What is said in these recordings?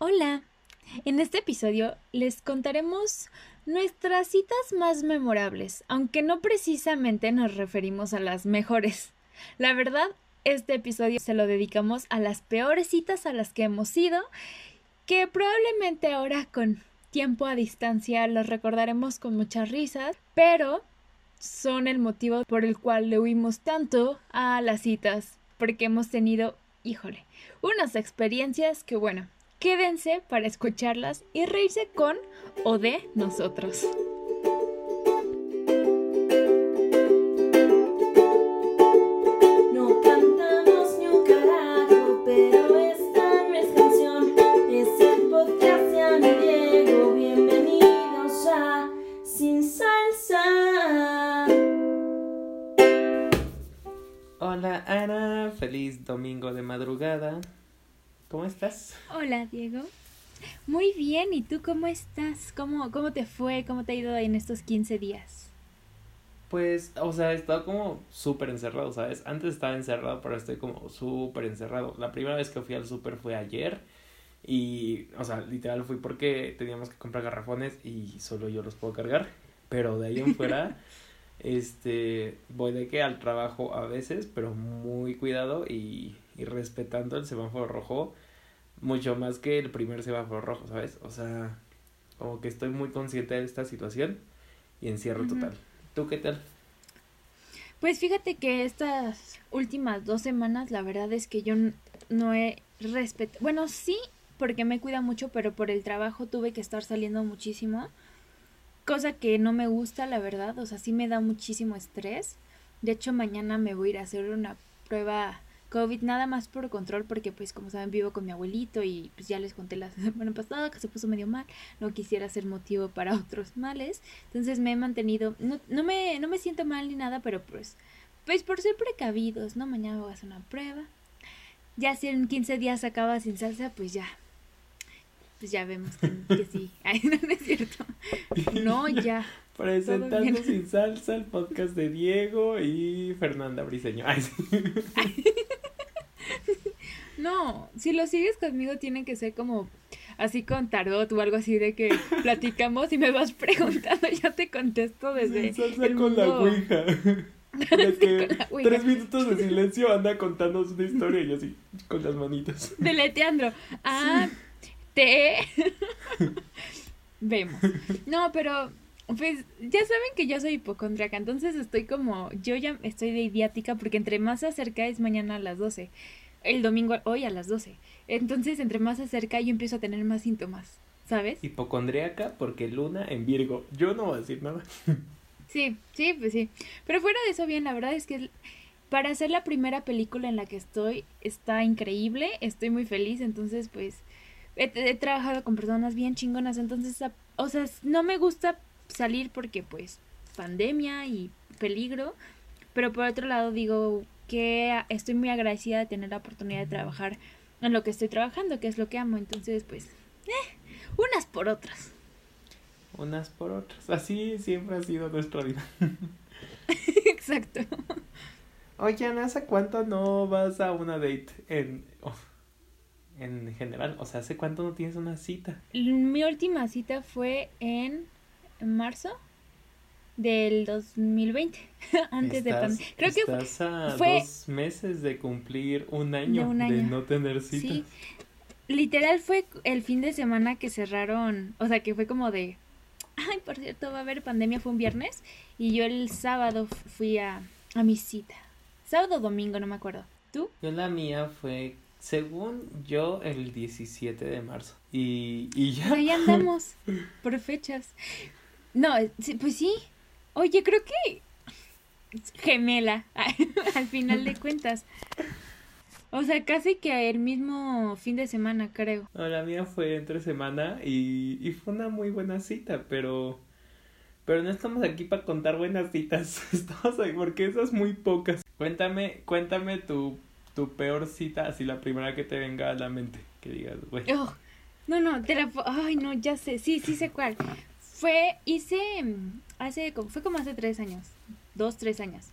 Hola. En este episodio les contaremos nuestras citas más memorables, aunque no precisamente nos referimos a las mejores. La verdad, este episodio se lo dedicamos a las peores citas a las que hemos ido, que probablemente ahora con tiempo a distancia los recordaremos con muchas risas, pero son el motivo por el cual le huimos tanto a las citas, porque hemos tenido, híjole, unas experiencias que bueno, Quédense para escucharlas y reírse con o de nosotros. No cantamos ni un carajo, pero esta no es canción, es el podcast de Ana y Diego. Bienvenidos a Sin Salsa. Hola Ana, feliz domingo de madrugada. ¿Cómo estás? Hola Diego. Muy bien, ¿y tú cómo estás? ¿Cómo, cómo te fue? ¿Cómo te ha ido en estos 15 días? Pues, o sea, he estado como súper encerrado, ¿sabes? Antes estaba encerrado, pero estoy como súper encerrado. La primera vez que fui al súper fue ayer y, o sea, literal fui porque teníamos que comprar garrafones y solo yo los puedo cargar. Pero de ahí en fuera, este, voy de que al trabajo a veces, pero muy cuidado y, y respetando el semáforo rojo mucho más que el primer semáforo rojo, ¿sabes? O sea, como que estoy muy consciente de esta situación y encierro total. ¿Tú qué tal? Pues fíjate que estas últimas dos semanas la verdad es que yo no he respetado, bueno sí, porque me cuida mucho, pero por el trabajo tuve que estar saliendo muchísimo, cosa que no me gusta la verdad, o sea, sí me da muchísimo estrés. De hecho, mañana me voy a ir a hacer una prueba COVID, nada más por control, porque pues como saben vivo con mi abuelito y pues ya les conté la semana pasada que se puso medio mal, no quisiera ser motivo para otros males, entonces me he mantenido, no, no me, no me siento mal ni nada, pero pues, pues por ser precavidos, ¿no? Mañana voy a hacer una prueba, ya si en 15 días acaba sin salsa, pues ya, pues ya vemos que, que sí, Ay, no, no es cierto, no, ya, Presentando sin salsa el podcast de Diego y Fernanda Briseño. Ay, sí. No, si lo sigues conmigo tiene que ser como así con tarot o algo así de que platicamos y me vas preguntando, yo te contesto desde Sin salsa el con la ouija. De Con la ouija. tres minutos de silencio anda contándonos una historia y yo así, con las manitas. Deleteando. Ah, te vemos. No, pero pues ya saben que yo soy hipocondriaca, entonces estoy como yo ya estoy de idiática porque entre más se acerca es mañana a las 12. El domingo hoy a las 12. Entonces, entre más se acerca yo empiezo a tener más síntomas, ¿sabes? Hipocondriaca porque Luna en Virgo. Yo no voy a decir nada. Sí, sí, pues sí. Pero fuera de eso, bien, la verdad es que para hacer la primera película en la que estoy, está increíble, estoy muy feliz, entonces pues he, he trabajado con personas bien chingonas, entonces, o sea, no me gusta salir porque pues pandemia y peligro, pero por otro lado digo que estoy muy agradecida de tener la oportunidad de trabajar en lo que estoy trabajando, que es lo que amo, entonces pues, eh, unas por otras. Unas por otras. Así siempre ha sido nuestra vida. Exacto. Oye, Ana, ¿hace cuánto no vas a una date en, en general? O sea, ¿hace cuánto no tienes una cita? Mi última cita fue en marzo del 2020, antes de pandemia. Creo que fue, a fue- dos meses de cumplir un año de, un año. no tener cita. sí, literal fue el fin de semana que cerraron, o sea, que fue como de, ay, por cierto, va a haber pandemia, fue un viernes, y yo el sábado fui a, a mi cita. Sábado o domingo, no me acuerdo. ¿Tú? Yo la mía fue, según yo, el 17 de marzo. Y, y ya. Ahí andamos, por fechas. No, pues sí. Oye, creo que gemela, al final de cuentas. O sea, casi que el mismo fin de semana, creo. No, la mía fue entre semana y, y fue una muy buena cita, pero pero no estamos aquí para contar buenas citas, estamos ahí porque esas muy pocas. Cuéntame, cuéntame tu, tu peor cita, así la primera que te venga a la mente, que digas, güey. Oh, no, no, te la... Ay, no, ya sé, sí, sí sé cuál. Fue, hice, mm, hace, fue como hace tres años, dos, tres años.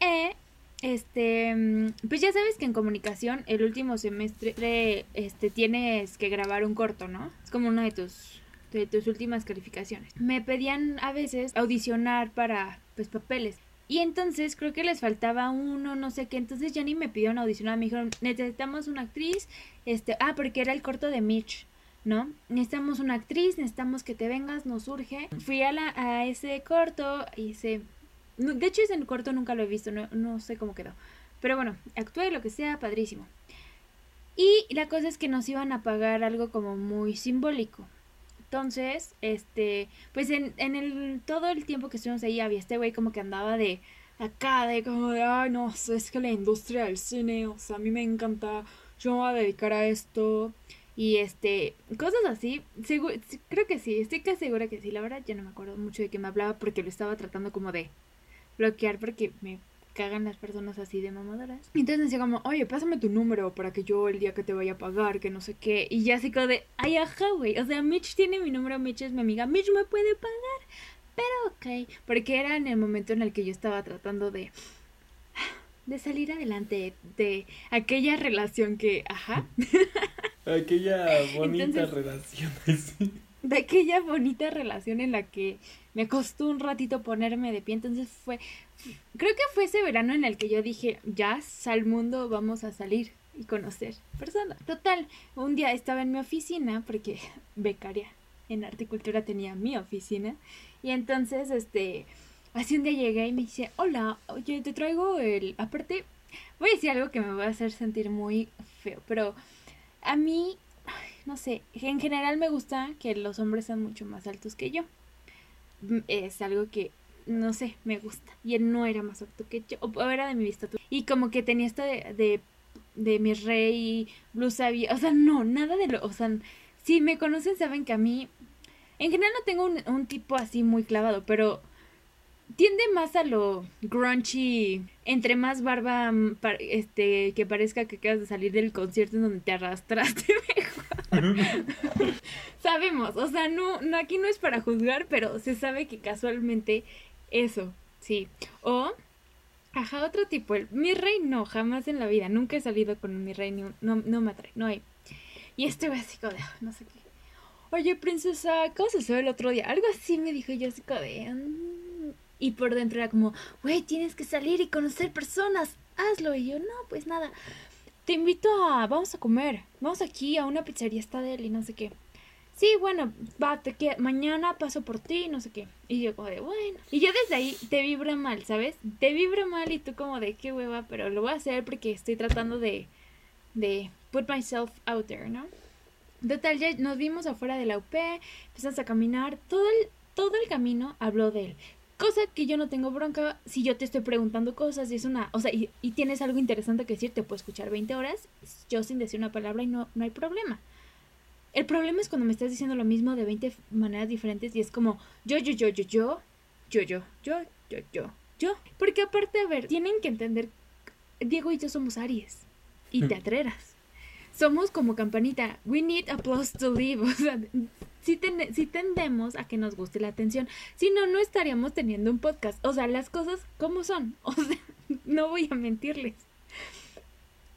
Eh, este, mm, pues ya sabes que en comunicación el último semestre este tienes que grabar un corto, ¿no? Es como una de tus de tus últimas calificaciones. Me pedían a veces audicionar para pues papeles. Y entonces creo que les faltaba uno, no sé qué. Entonces ya ni me pidieron audicionar. Me dijeron, necesitamos una actriz. Este, ah, porque era el corto de Mitch. ¿no? Necesitamos una actriz, necesitamos que te vengas, nos urge. Fui a, la, a ese corto, hice... De hecho, ese corto nunca lo he visto, no, no sé cómo quedó. Pero bueno, actué, lo que sea, padrísimo. Y la cosa es que nos iban a pagar algo como muy simbólico. Entonces, este, pues en, en el, todo el tiempo que estuvimos ahí había este güey como que andaba de acá, de como de, ay, no, es que la industria del cine, o sea, a mí me encanta, yo me voy a dedicar a esto. Y este, cosas así, creo que sí, estoy casi segura que sí, la verdad ya no me acuerdo mucho de que me hablaba porque lo estaba tratando como de bloquear porque me cagan las personas así de mamadoras. Entonces decía como, oye, pásame tu número para que yo el día que te vaya a pagar, que no sé qué. Y ya así como de, ay, ajá, güey. O sea, Mitch tiene mi número, Mitch es mi amiga, Mitch me puede pagar. Pero ok, porque era en el momento en el que yo estaba tratando de de salir adelante de aquella relación que, ajá. aquella bonita relación. De aquella bonita relación en la que me costó un ratito ponerme de pie. Entonces fue, creo que fue ese verano en el que yo dije, ya, al mundo, vamos a salir y conocer personas. Total, un día estaba en mi oficina, porque becaria en articultura tenía mi oficina, y entonces, este, así un día llegué y me dice, hola, oye, te traigo el... Aparte, voy a decir algo que me va a hacer sentir muy feo, pero a mí, no sé, en general me gusta que los hombres sean mucho más altos que yo. Mm, es algo que no sé, me gusta. Y él no era más alto que yo, o era de mi estatura. Y como que tenía esto de, de, de mi rey, blusa, o sea, no, nada de lo, o sea, si me conocen saben que a mí, en general no tengo un, un tipo así muy clavado, pero tiende más a lo grunchy, entre más barba este que parezca que acabas de salir del concierto en donde te arrastraste mejor. Sabemos, o sea, no, no aquí no es para juzgar, pero se sabe que casualmente eso, sí. O, ajá, otro tipo. El, mi rey no, jamás en la vida. Nunca he salido con mi rey, no, no me atrae, no hay. Y este básico de, no sé qué. Oye, princesa, ¿cómo se el otro día? Algo así me dijo yo así de... Mm". Y por dentro era como, güey, tienes que salir y conocer personas, hazlo. Y yo, no, pues nada. Te invito a, vamos a comer. Vamos aquí a una pizzería, está de él y no sé qué sí, bueno, va, te mañana paso por ti, no sé qué. Y yo como de, bueno. Y yo desde ahí te vibra mal, ¿sabes? Te vibra mal y tú como de, qué hueva, pero lo voy a hacer porque estoy tratando de, de put myself out there, ¿no? Total, ya nos vimos afuera de la UP, empezamos a caminar, todo todo el camino habló de él. Cosa que yo no tengo bronca si yo te estoy preguntando cosas y es una, o sea, y, y tienes algo interesante que decir, te puedo escuchar 20 horas, yo sin decir una palabra y no, no hay problema. El problema es cuando me estás diciendo lo mismo de 20 maneras diferentes y es como yo, yo, yo, yo, yo, yo, yo, yo, yo, yo, yo. Porque aparte, a ver, tienen que entender, Diego y yo somos Aries y te atreras. Somos como campanita, we need applause to live. O sea, si tendemos a que nos guste la atención. Si no, no estaríamos teniendo un podcast. O sea, las cosas como son. O sea, no voy a mentirles.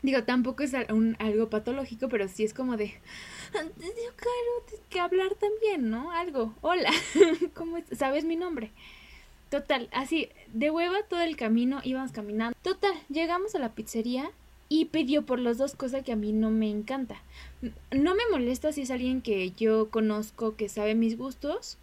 Digo, tampoco es algo patológico, pero sí es como de, yo claro, que hablar también, ¿no? Algo. Hola, ¿cómo es? ¿Sabes mi nombre? Total, así, de hueva todo el camino íbamos caminando. Total, llegamos a la pizzería y pidió por las dos cosas que a mí no me encanta. No me molesta si es alguien que yo conozco que sabe mis gustos.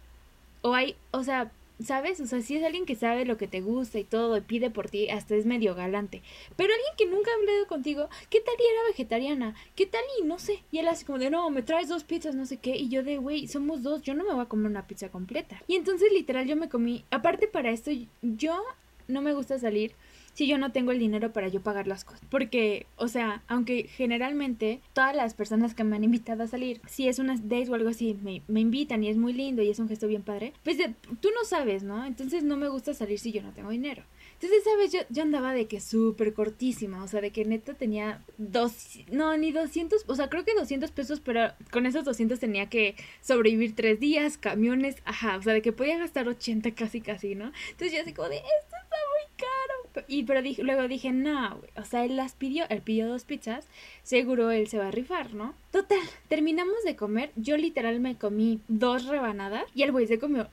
O hay, o sea, ¿sabes? O sea, si es alguien que sabe lo que te gusta y todo y pide por ti, hasta es medio galante. Pero alguien que nunca ha hablado contigo, ¿qué tal y era vegetariana? ¿Qué tal y no sé? Y él así como de, no, me traes dos pizzas, no sé qué. Y yo de, güey, somos dos, yo no me voy a comer una pizza completa. Y entonces literal yo me comí, aparte para esto, yo no me gusta salir si yo no tengo el dinero para yo pagar las cosas. Porque, o sea, aunque generalmente todas las personas que me han invitado a salir, si es unas days o algo así, me, me invitan y es muy lindo y es un gesto bien padre, pues tú no sabes, ¿no? Entonces no me gusta salir si yo no tengo dinero. Entonces, ¿sabes? Yo, yo andaba de que súper cortísima, o sea, de que neta tenía dos, no, ni 200, o sea, creo que 200 pesos, pero con esos 200 tenía que sobrevivir tres días, camiones, ajá, o sea, de que podía gastar 80 casi, casi, ¿no? Entonces yo así como de, esto está muy caro Y pero dije, luego dije, no. O sea, él las pidió, él pidió dos pizzas. Seguro él se va a rifar, ¿no? Total, terminamos de comer. Yo literal me comí dos rebanadas y el güey se comió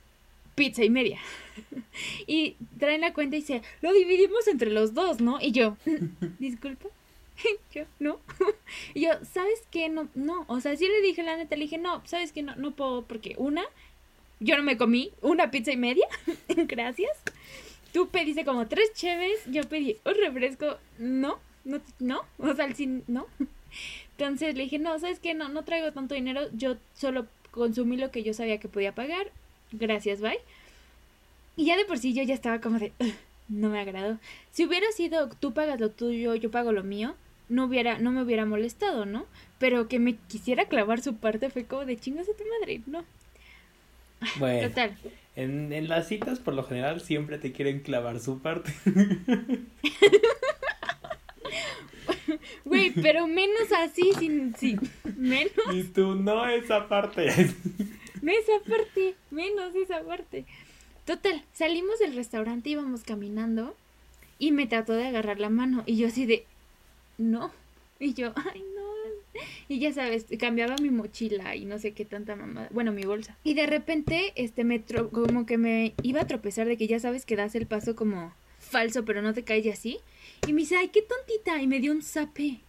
pizza y media. y traen la cuenta y dice, lo dividimos entre los dos, ¿no? Y yo, disculpa. yo, no. y yo, ¿sabes qué? No, no. O sea, sí le dije la neta, le dije, no, ¿sabes qué? No, no puedo porque una, yo no me comí una pizza y media. Gracias. Tú pediste como tres cheves, yo pedí un refresco. No, no, no. O sea, sí, no. Entonces le dije, no, ¿sabes qué? No, no traigo tanto dinero. Yo solo consumí lo que yo sabía que podía pagar. Gracias, bye. Y ya de por sí yo ya estaba como de, "Ugh, no me agradó. Si hubiera sido tú pagas lo tuyo, yo pago lo mío, no hubiera, no me hubiera molestado, ¿no? Pero que me quisiera clavar su parte fue como de chingas a tu madre, no. Bueno, Total. En, en las citas por lo general siempre te quieren clavar su parte. Güey, pero menos así, sin, sin, menos, y tú no esa parte. no esa parte, menos esa parte. Total, salimos del restaurante, íbamos caminando y me trató de agarrar la mano y yo así de, no. Y yo, ay, no. Y ya sabes, cambiaba mi mochila y no sé qué tanta mamá, bueno, mi bolsa. Y de repente, este, me como que me iba a tropezar de que ya sabes que das el paso como falso, pero no te caes así. Y me dice, ay, qué tontita. Y me dio un zape.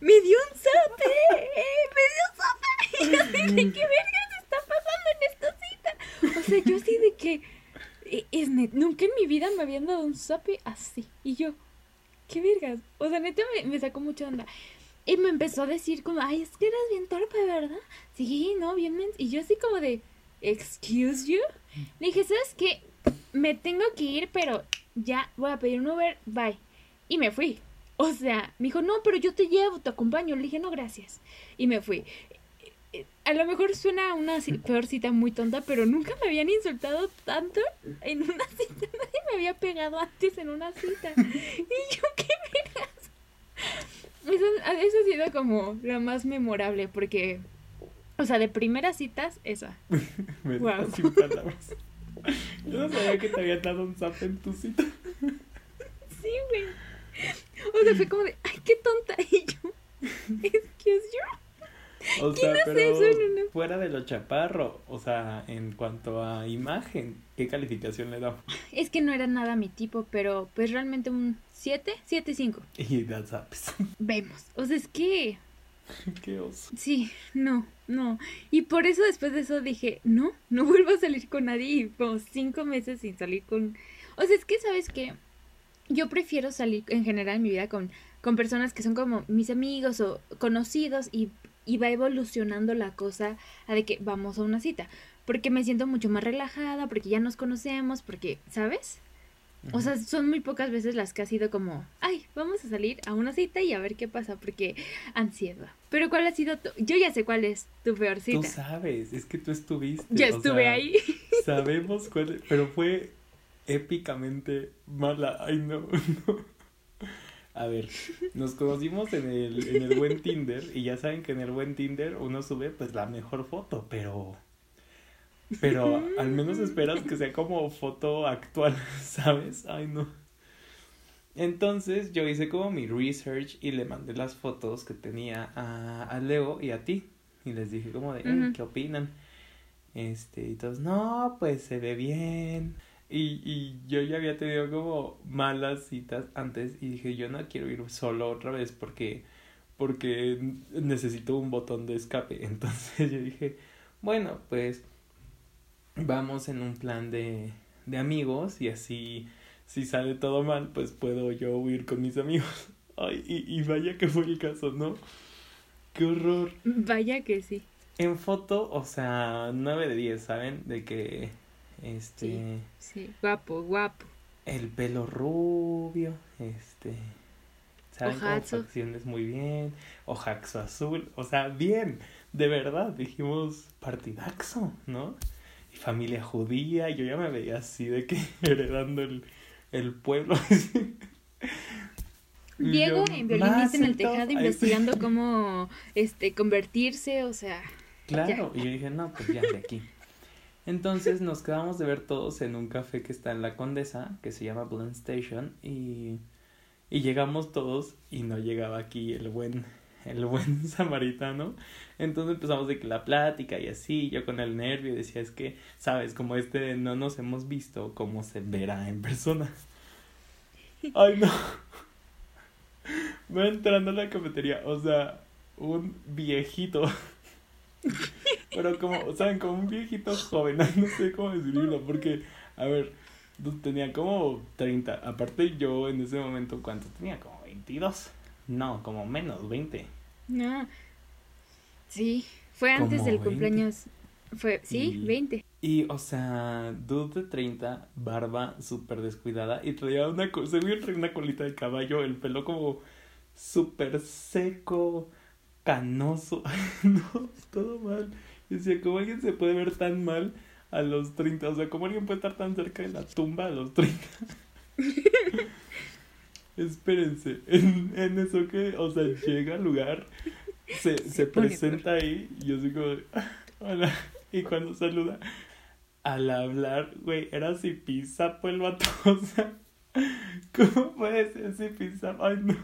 Me dio un zape. Me dio un zape. Y yo de, ¿qué vergas está pasando en esta cita? O sea, yo así de que, eh, es nunca en mi vida me habían dado un zape así. Y yo, ¿qué vergas? O sea, neta me, me sacó mucha onda. Y me empezó a decir como, ay, es que eres bien torpe, ¿verdad? Sí, no, bien mens-". Y yo así como de, excuse you. Le dije, ¿sabes qué? Me tengo que ir, pero ya voy a pedir un Uber, bye. Y me fui. O sea, me dijo, no, pero yo te llevo, te acompaño. Le dije, no, gracias. Y me fui. A lo mejor suena una peor cita muy tonta, pero nunca me habían insultado tanto en una cita. Nadie me había pegado antes en una cita. Y yo, qué. Eso, eso ha sido como la más memorable, porque, o sea, de primeras citas, esa. Me Wow. sin palabras. Yo no sabía que te habían dado un zap en tu cita. Sí, güey. O sea, fue como de, ay, qué tonta. Y yo, excuse you. O ¿Quién sea, pero eso en una- fuera de lo chaparro, o sea, en cuanto a imagen, ¿qué calificación le damos? Es que no era nada mi tipo, pero pues realmente un 7, 7, 5. Y da zaps. Vemos. O sea, es que Qué oso. sí, no, no. Y por eso después de eso dije, no, no vuelvo a salir con nadie. Y como cinco meses sin salir con... O sea, es que, ¿sabes qué? Yo prefiero salir en general en mi vida con, con personas que son como mis amigos o conocidos y, y va evolucionando la cosa a de que vamos a una cita. Porque me siento mucho más relajada, porque ya nos conocemos, porque, ¿sabes? O sea, son muy pocas veces las que ha sido como, ay, vamos a salir a una cita y a ver qué pasa, porque ansiedad. Pero ¿cuál ha sido tu... Yo ya sé cuál es tu peor Tú cita. sabes, es que tú estuviste. Yo estuve sea, ahí. Sabemos cuál, pero fue épicamente mala. Ay, no, no. A ver, nos conocimos en el, en el buen Tinder y ya saben que en el buen Tinder uno sube pues la mejor foto, pero... Pero al menos esperas que sea como foto actual, ¿sabes? Ay, no. Entonces yo hice como mi research y le mandé las fotos que tenía a, a Leo y a ti. Y les dije como de, "Ey, Ujú. ¿qué opinan? Este, y todos, no, pues se ve bien. Y, y yo ya había tenido como malas citas antes y dije, yo no quiero ir solo otra vez porque, porque necesito un botón de escape. Entonces yo dije, bueno, pues vamos en un plan de, de amigos y así si sale todo mal, pues puedo yo huir con mis amigos. Ay, y, y vaya que fue el caso, ¿no? Qué horror. Vaya que sí. En foto, o sea, 9 de 10, ¿saben? De que, este, Sí, guapo, guapo. el pelo rubio, este, ¿saben? Facciones muy bien, ojaxo azul, o sea, bien, de verdad, dijimos partidaxo, ¿no? Y familia judía, yo ya me veía así de que heredando el, el pueblo. Diego yo, en violinista en el "Más tejado entonces". investigando cómo este convertirse, o sea, Claro, y yo dije, no, pues ya de aquí. Entonces nos quedamos de ver todos en un café que está en la Condesa, que se llama Blend Station, y, y llegamos todos y no llegaba aquí el buen, el buen samaritano. Entonces empezamos de que la plática y así, yo con el nervio decía, es que, sabes, como este no nos hemos visto, cómo se verá en persona. Ay, no. Va entrando a la cafetería, o sea, un viejito. Pero como, ¿saben? Como un viejito joven, no sé cómo describirlo, porque, a ver, tenía como 30. Aparte yo en ese momento, ¿cuánto tenía? Como 22. No, como menos, 20. No. Sí, fue antes del 20. cumpleaños. Fue, sí, Y- 20. Y, o sea, dude de 30, barba súper descuidada y traía una, yo traía una colita de caballo, el pelo como súper seco, canoso, no, todo mal. Decía, ¿cómo alguien se puede ver tan mal a los 30? O sea, ¿cómo alguien puede estar tan cerca de la tumba a los 30? Espérense, en, en eso que, o sea, llega al lugar, se, se pone presenta ahí y yo digo, hola, y cuando saluda, al hablar, güey, era zipizapo el vato, o sea, ¿cómo puede ser zipizapo? Ay, no.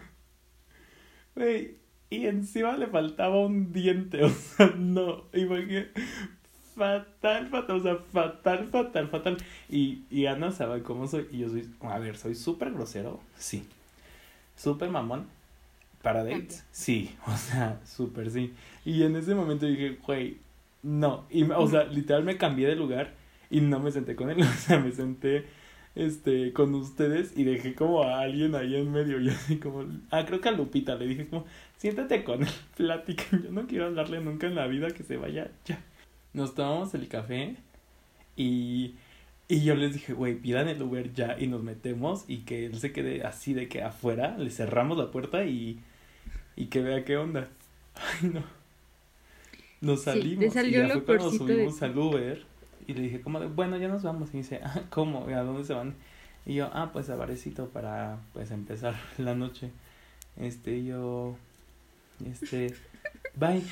Güey, y encima le faltaba un diente, o sea, no, imagínate, fatal, fatal, o sea, fatal, fatal, fatal. Y, y Ana sabe cómo soy, y yo soy, a ver, soy súper grosero, sí. Súper mamón, para dates, sí, o sea, súper sí. Y en ese momento dije, güey, no, y, o sea, literal me cambié de lugar y no me senté con él, o sea, me senté este con ustedes y dejé como a alguien ahí en medio y así como ah creo que a Lupita le dije como siéntate con él platican yo no quiero hablarle nunca en la vida que se vaya ya nos tomamos el café y y yo les dije güey pidan el Uber ya y nos metemos y que él se quede así de que afuera le cerramos la puerta y y que vea qué onda ay no. Nos Sí, salimos y ya fue cuando de- subimos al Uber y le dije como de, bueno, ya nos vamos. Y dice, ah, ¿cómo? ¿A dónde se van? Y yo, ah, pues a Varecito para, pues, empezar la noche. Este, y yo, este, bye.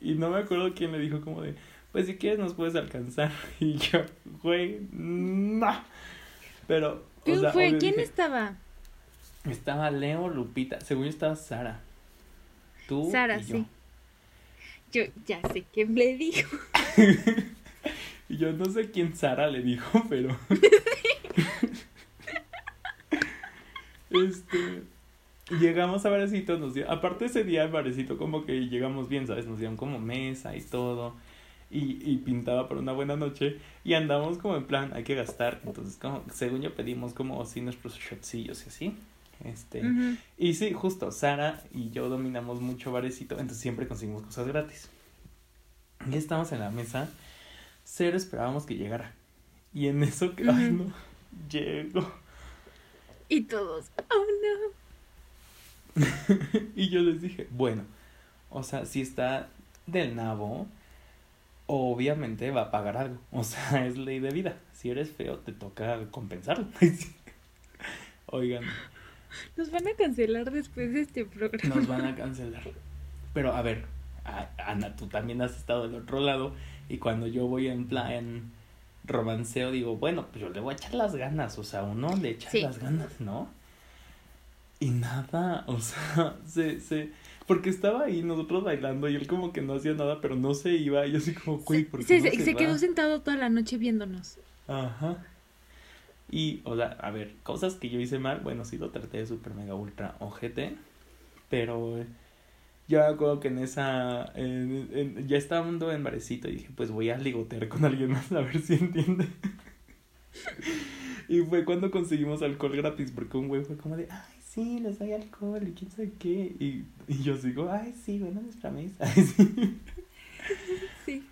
Y no me acuerdo quién le dijo como de, pues si quieres nos puedes alcanzar. Y yo, güey, no. Pero, o ¿Quién sea, fue? ¿Quién dije, estaba? Estaba Leo, Lupita, según yo estaba Sara. Tú Sara, y yo. sí. Yo ya sé quién le dijo. Y yo no sé quién Sara le dijo, pero. este. Llegamos a Varecito, nos dio. Aparte ese día Varecito, como que llegamos bien, ¿sabes? Nos dieron como mesa y todo. Y, y pintaba para una buena noche. Y andamos como en plan, hay que gastar. Entonces, como, según yo pedimos como así nuestros shotcillos y así. Este. Y sí, justo, Sara y yo dominamos mucho barecito, entonces siempre conseguimos cosas gratis. Y estamos en la mesa, cero esperábamos que llegara. Y en eso que, ay Ujú. no, llegó. Y todos, oh no. y yo les dije, bueno, o sea, si está del nabo, obviamente va a pagar algo. O sea, es ley de vida. Si eres feo, te toca compensarlo. Oigan, Nos van a cancelar después de este programa. Nos van a cancelar. Pero a ver, a- Ana, tú también has estado del otro lado y cuando yo voy en plan romanceo digo, bueno, pues yo le voy a echar las ganas, o sea, uno le echa Sí. las ganas, ¿no? Y nada, o sea, se, se, porque estaba ahí nosotros bailando y él como que no hacía nada, pero no se iba y yo así como, güey, ¿por qué se, no se- se se va?" quedó sentado toda la noche viéndonos. Ajá. Y, o sea, a ver, cosas que yo hice mal, bueno, sí lo traté de super mega ultra ojete, pero yo me acuerdo que en esa, en- en- ya estando en barecito y dije, pues voy a ligotear con alguien más a ver si entiende. y fue cuando conseguimos alcohol gratis, porque un güey fue como de, ay, sí, les doy alcohol y quién sabe qué. Y, y yo sigo, ay, sí, bueno, nuestra mesa. Ay, sí. Sí.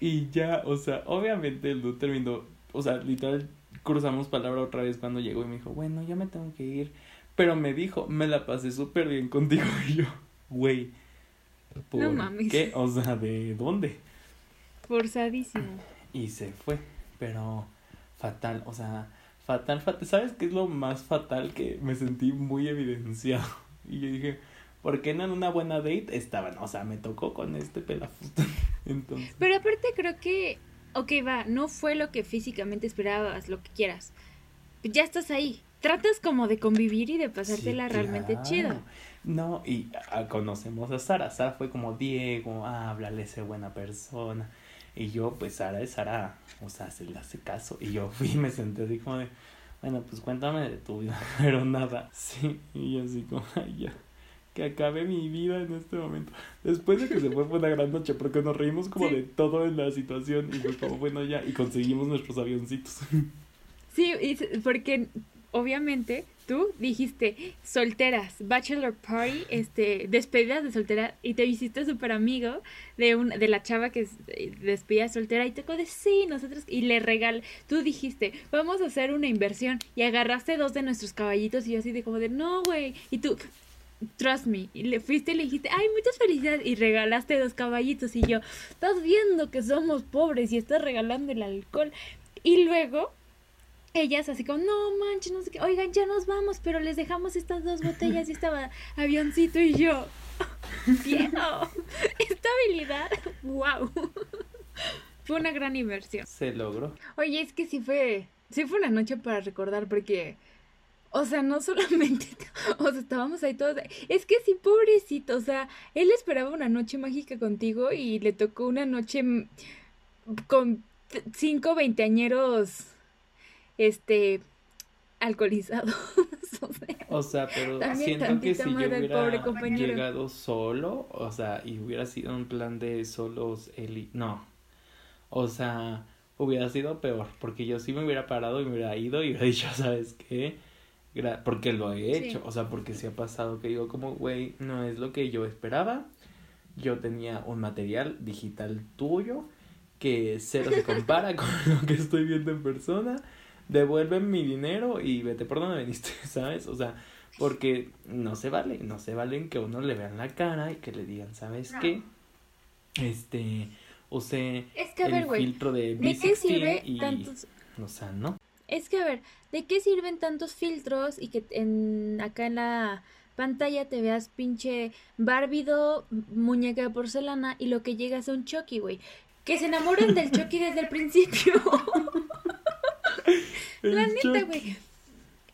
Y ya, o sea, obviamente el dude terminó, o sea, literal, cruzamos palabra otra vez cuando llegó y me dijo, bueno, ya me tengo que ir. Pero me dijo, me la pasé súper bien contigo. Y yo, güey, ¿por No mames. qué? O sea, ¿de dónde? Forzadísimo. Y se fue, pero fatal, o sea, fatal, fatal. ¿Sabes qué es lo más fatal? Que me sentí muy evidenciado. Y yo dije, ¿por qué no en una buena date estaban? O sea, me tocó con este pelafusto. Entonces, Pero aparte creo que ok, va, no fue lo que físicamente esperabas, lo que quieras. Ya estás ahí. Tratas como de convivir y de pasártela Sí, realmente claro. chido. No, y ah, conocemos a Sara. Sara fue como Diego, háblale, sé buena persona. Y yo, pues Sara es Sara, o sea, se le hace caso. Y yo fui y me senté así como de, bueno, pues cuéntame de tu vida, pero nada. Sí, y yo así como, ay, ya, que acabe mi vida en este momento. Después de que se fue, fue una gran noche, porque nos reímos como Sí. de todo en la situación. Y fue como, bueno, ya, y conseguimos nuestros avioncitos. Sí, y porque obviamente tú dijiste solteras, bachelor party, este, despedidas de soltera y te hiciste súper amigo de un, de la chava que eh, despedida soltera y te de sí, nosotros y le regal, tú dijiste, vamos a hacer una inversión y agarraste dos de nuestros caballitos y yo así de como de no, güey, y tú Trust me, y le fuiste y le dijiste, ay, muchas felicidades, y regalaste dos caballitos, y yo, estás viendo que somos pobres y estás regalando el alcohol, y luego ellas así como, no manches, no sé qué, oigan, ya nos vamos, pero les dejamos estas dos botellas y estaba avioncito y yo, ¡Cielo! Esta habilidad, wow. Fue una gran inversión. Se logró. Oye, es que sí fue, sí fue una noche para recordar porque, o sea, no solamente, o sea, estábamos ahí todos, es que sí, pobrecito, o sea, él esperaba una noche mágica contigo y le tocó una noche mm, con cinco veinteañeros, este, alcoholizados, o sea. Pero También siento que si yo hubiera llegado solo, o sea, y hubiera sido un plan de solos y... No. O sea, hubiera sido peor, porque yo sí me hubiera parado y me hubiera ido y hubiera dicho, ¿sabes qué? Gra- Porque lo he hecho, Sí. o sea, porque sí ha pasado que digo como, güey, no es lo que yo esperaba. Yo tenía un material digital tuyo que cero se compara con lo que estoy viendo en persona. Devuelven mi dinero y vete por donde veniste, ¿sabes? O sea, porque no se vale, no se valen que uno le vean la cara y que le digan, ¿sabes qué? Este, usé Es que a el filtro de ¿de qué B16 sirve y, tantos? o sea, ¿no? Es que a ver, ¿de qué sirven tantos filtros y que en acá en la pantalla te veas pinche bárbido, muñeca de porcelana y lo que llega es un Chucky, güey? Que se enamoren del Chucky desde el principio. La neta, güey.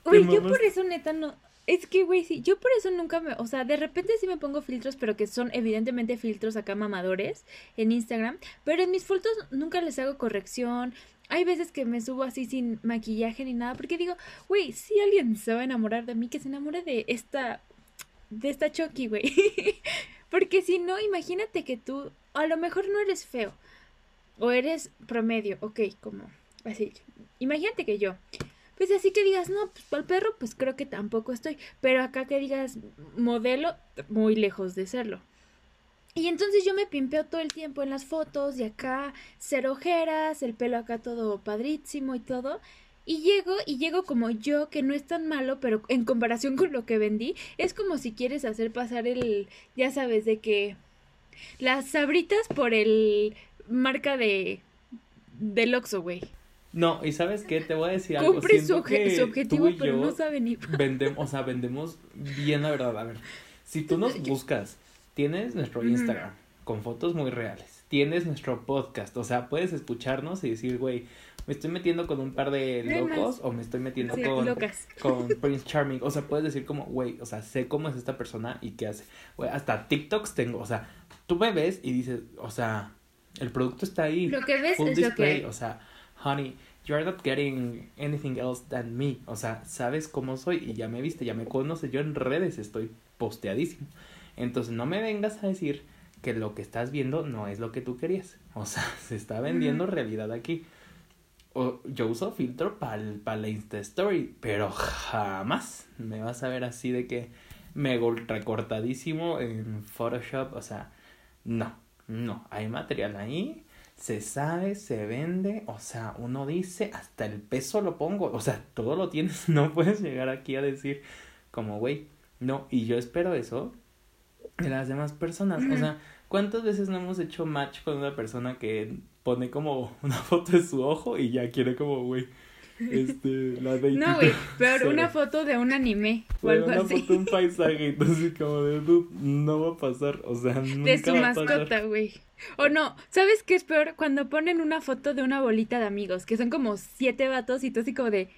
Güey, yo por eso neta no. Es que, güey, sí, yo por eso nunca me. O sea, de repente sí me pongo filtros, pero que son evidentemente filtros acá mamadores en Instagram. Pero en mis fotos nunca les hago corrección. Hay veces que me subo así sin maquillaje ni nada, porque digo, güey, si alguien se va a enamorar de mí, que se enamore de esta. de esta Chucky, güey. porque si no, imagínate que tú. A lo mejor no eres feo. O eres promedio, ok, como así. Imagínate que yo. Pues así que digas, no, pues para el perro, pues creo que tampoco estoy. Pero acá que digas modelo, muy lejos de serlo. Y entonces yo me pimpeo todo el tiempo en las fotos y acá cero ojeras, el pelo acá todo padrísimo y todo. Y llego y llego como yo, que no es tan malo, pero en comparación con lo que vendí, es como si quieres hacer pasar el, ya sabes, de que las sabritas por el marca de del Oxxo, güey. No, y ¿sabes qué? Te voy a decir algo. Cumple su, que su objetivo, pero no sabe ni... vendemos, o sea, vendemos bien la verdad. A ver, si tú nos buscas, tienes nuestro. Instagram con fotos muy reales, tienes nuestro podcast, o sea, puedes escucharnos y decir, güey, me estoy metiendo con un par de locos o me estoy metiendo Sí, con, locas. con Prince Charming. O sea, puedes decir como, güey, o sea, sé cómo es esta persona y qué hace. Güey, hasta TikToks tengo, o sea, tú me ves y dices, o sea, el producto está ahí. Lo que ves es lo que display, o sea, honey, you're not getting anything else than me. O sea, sabes cómo soy y ya me viste, ya me conoces. Yo en redes estoy posteadísimo. Entonces no me vengas a decir que lo que estás viendo no es lo que tú querías. O sea, se está vendiendo realidad aquí. O, yo uso filtro para la Insta Story, pero jamás me vas a ver así de que mega ultra cortadísimo en Photoshop. O sea, no, no. Hay material ahí, se sabe, se vende. O sea, uno dice, hasta el peso lo pongo. O sea, todo lo tienes. No puedes llegar aquí a decir, como, güey, no. Y yo espero eso de las demás personas. O sea, ¿cuántas veces no hemos hecho match con una persona que pone como una foto de su ojo y ya quiere como, güey, este, la date. No, güey, peor una foto de un anime o Bueno, algo una así. foto, un paisaje, entonces como de, "Dude, no va a pasar, o sea, nunca De su va mascota, güey. O no, ¿sabes qué es peor? Cuando ponen una foto de una bolita de amigos, que son como siete vatos y tú así como de,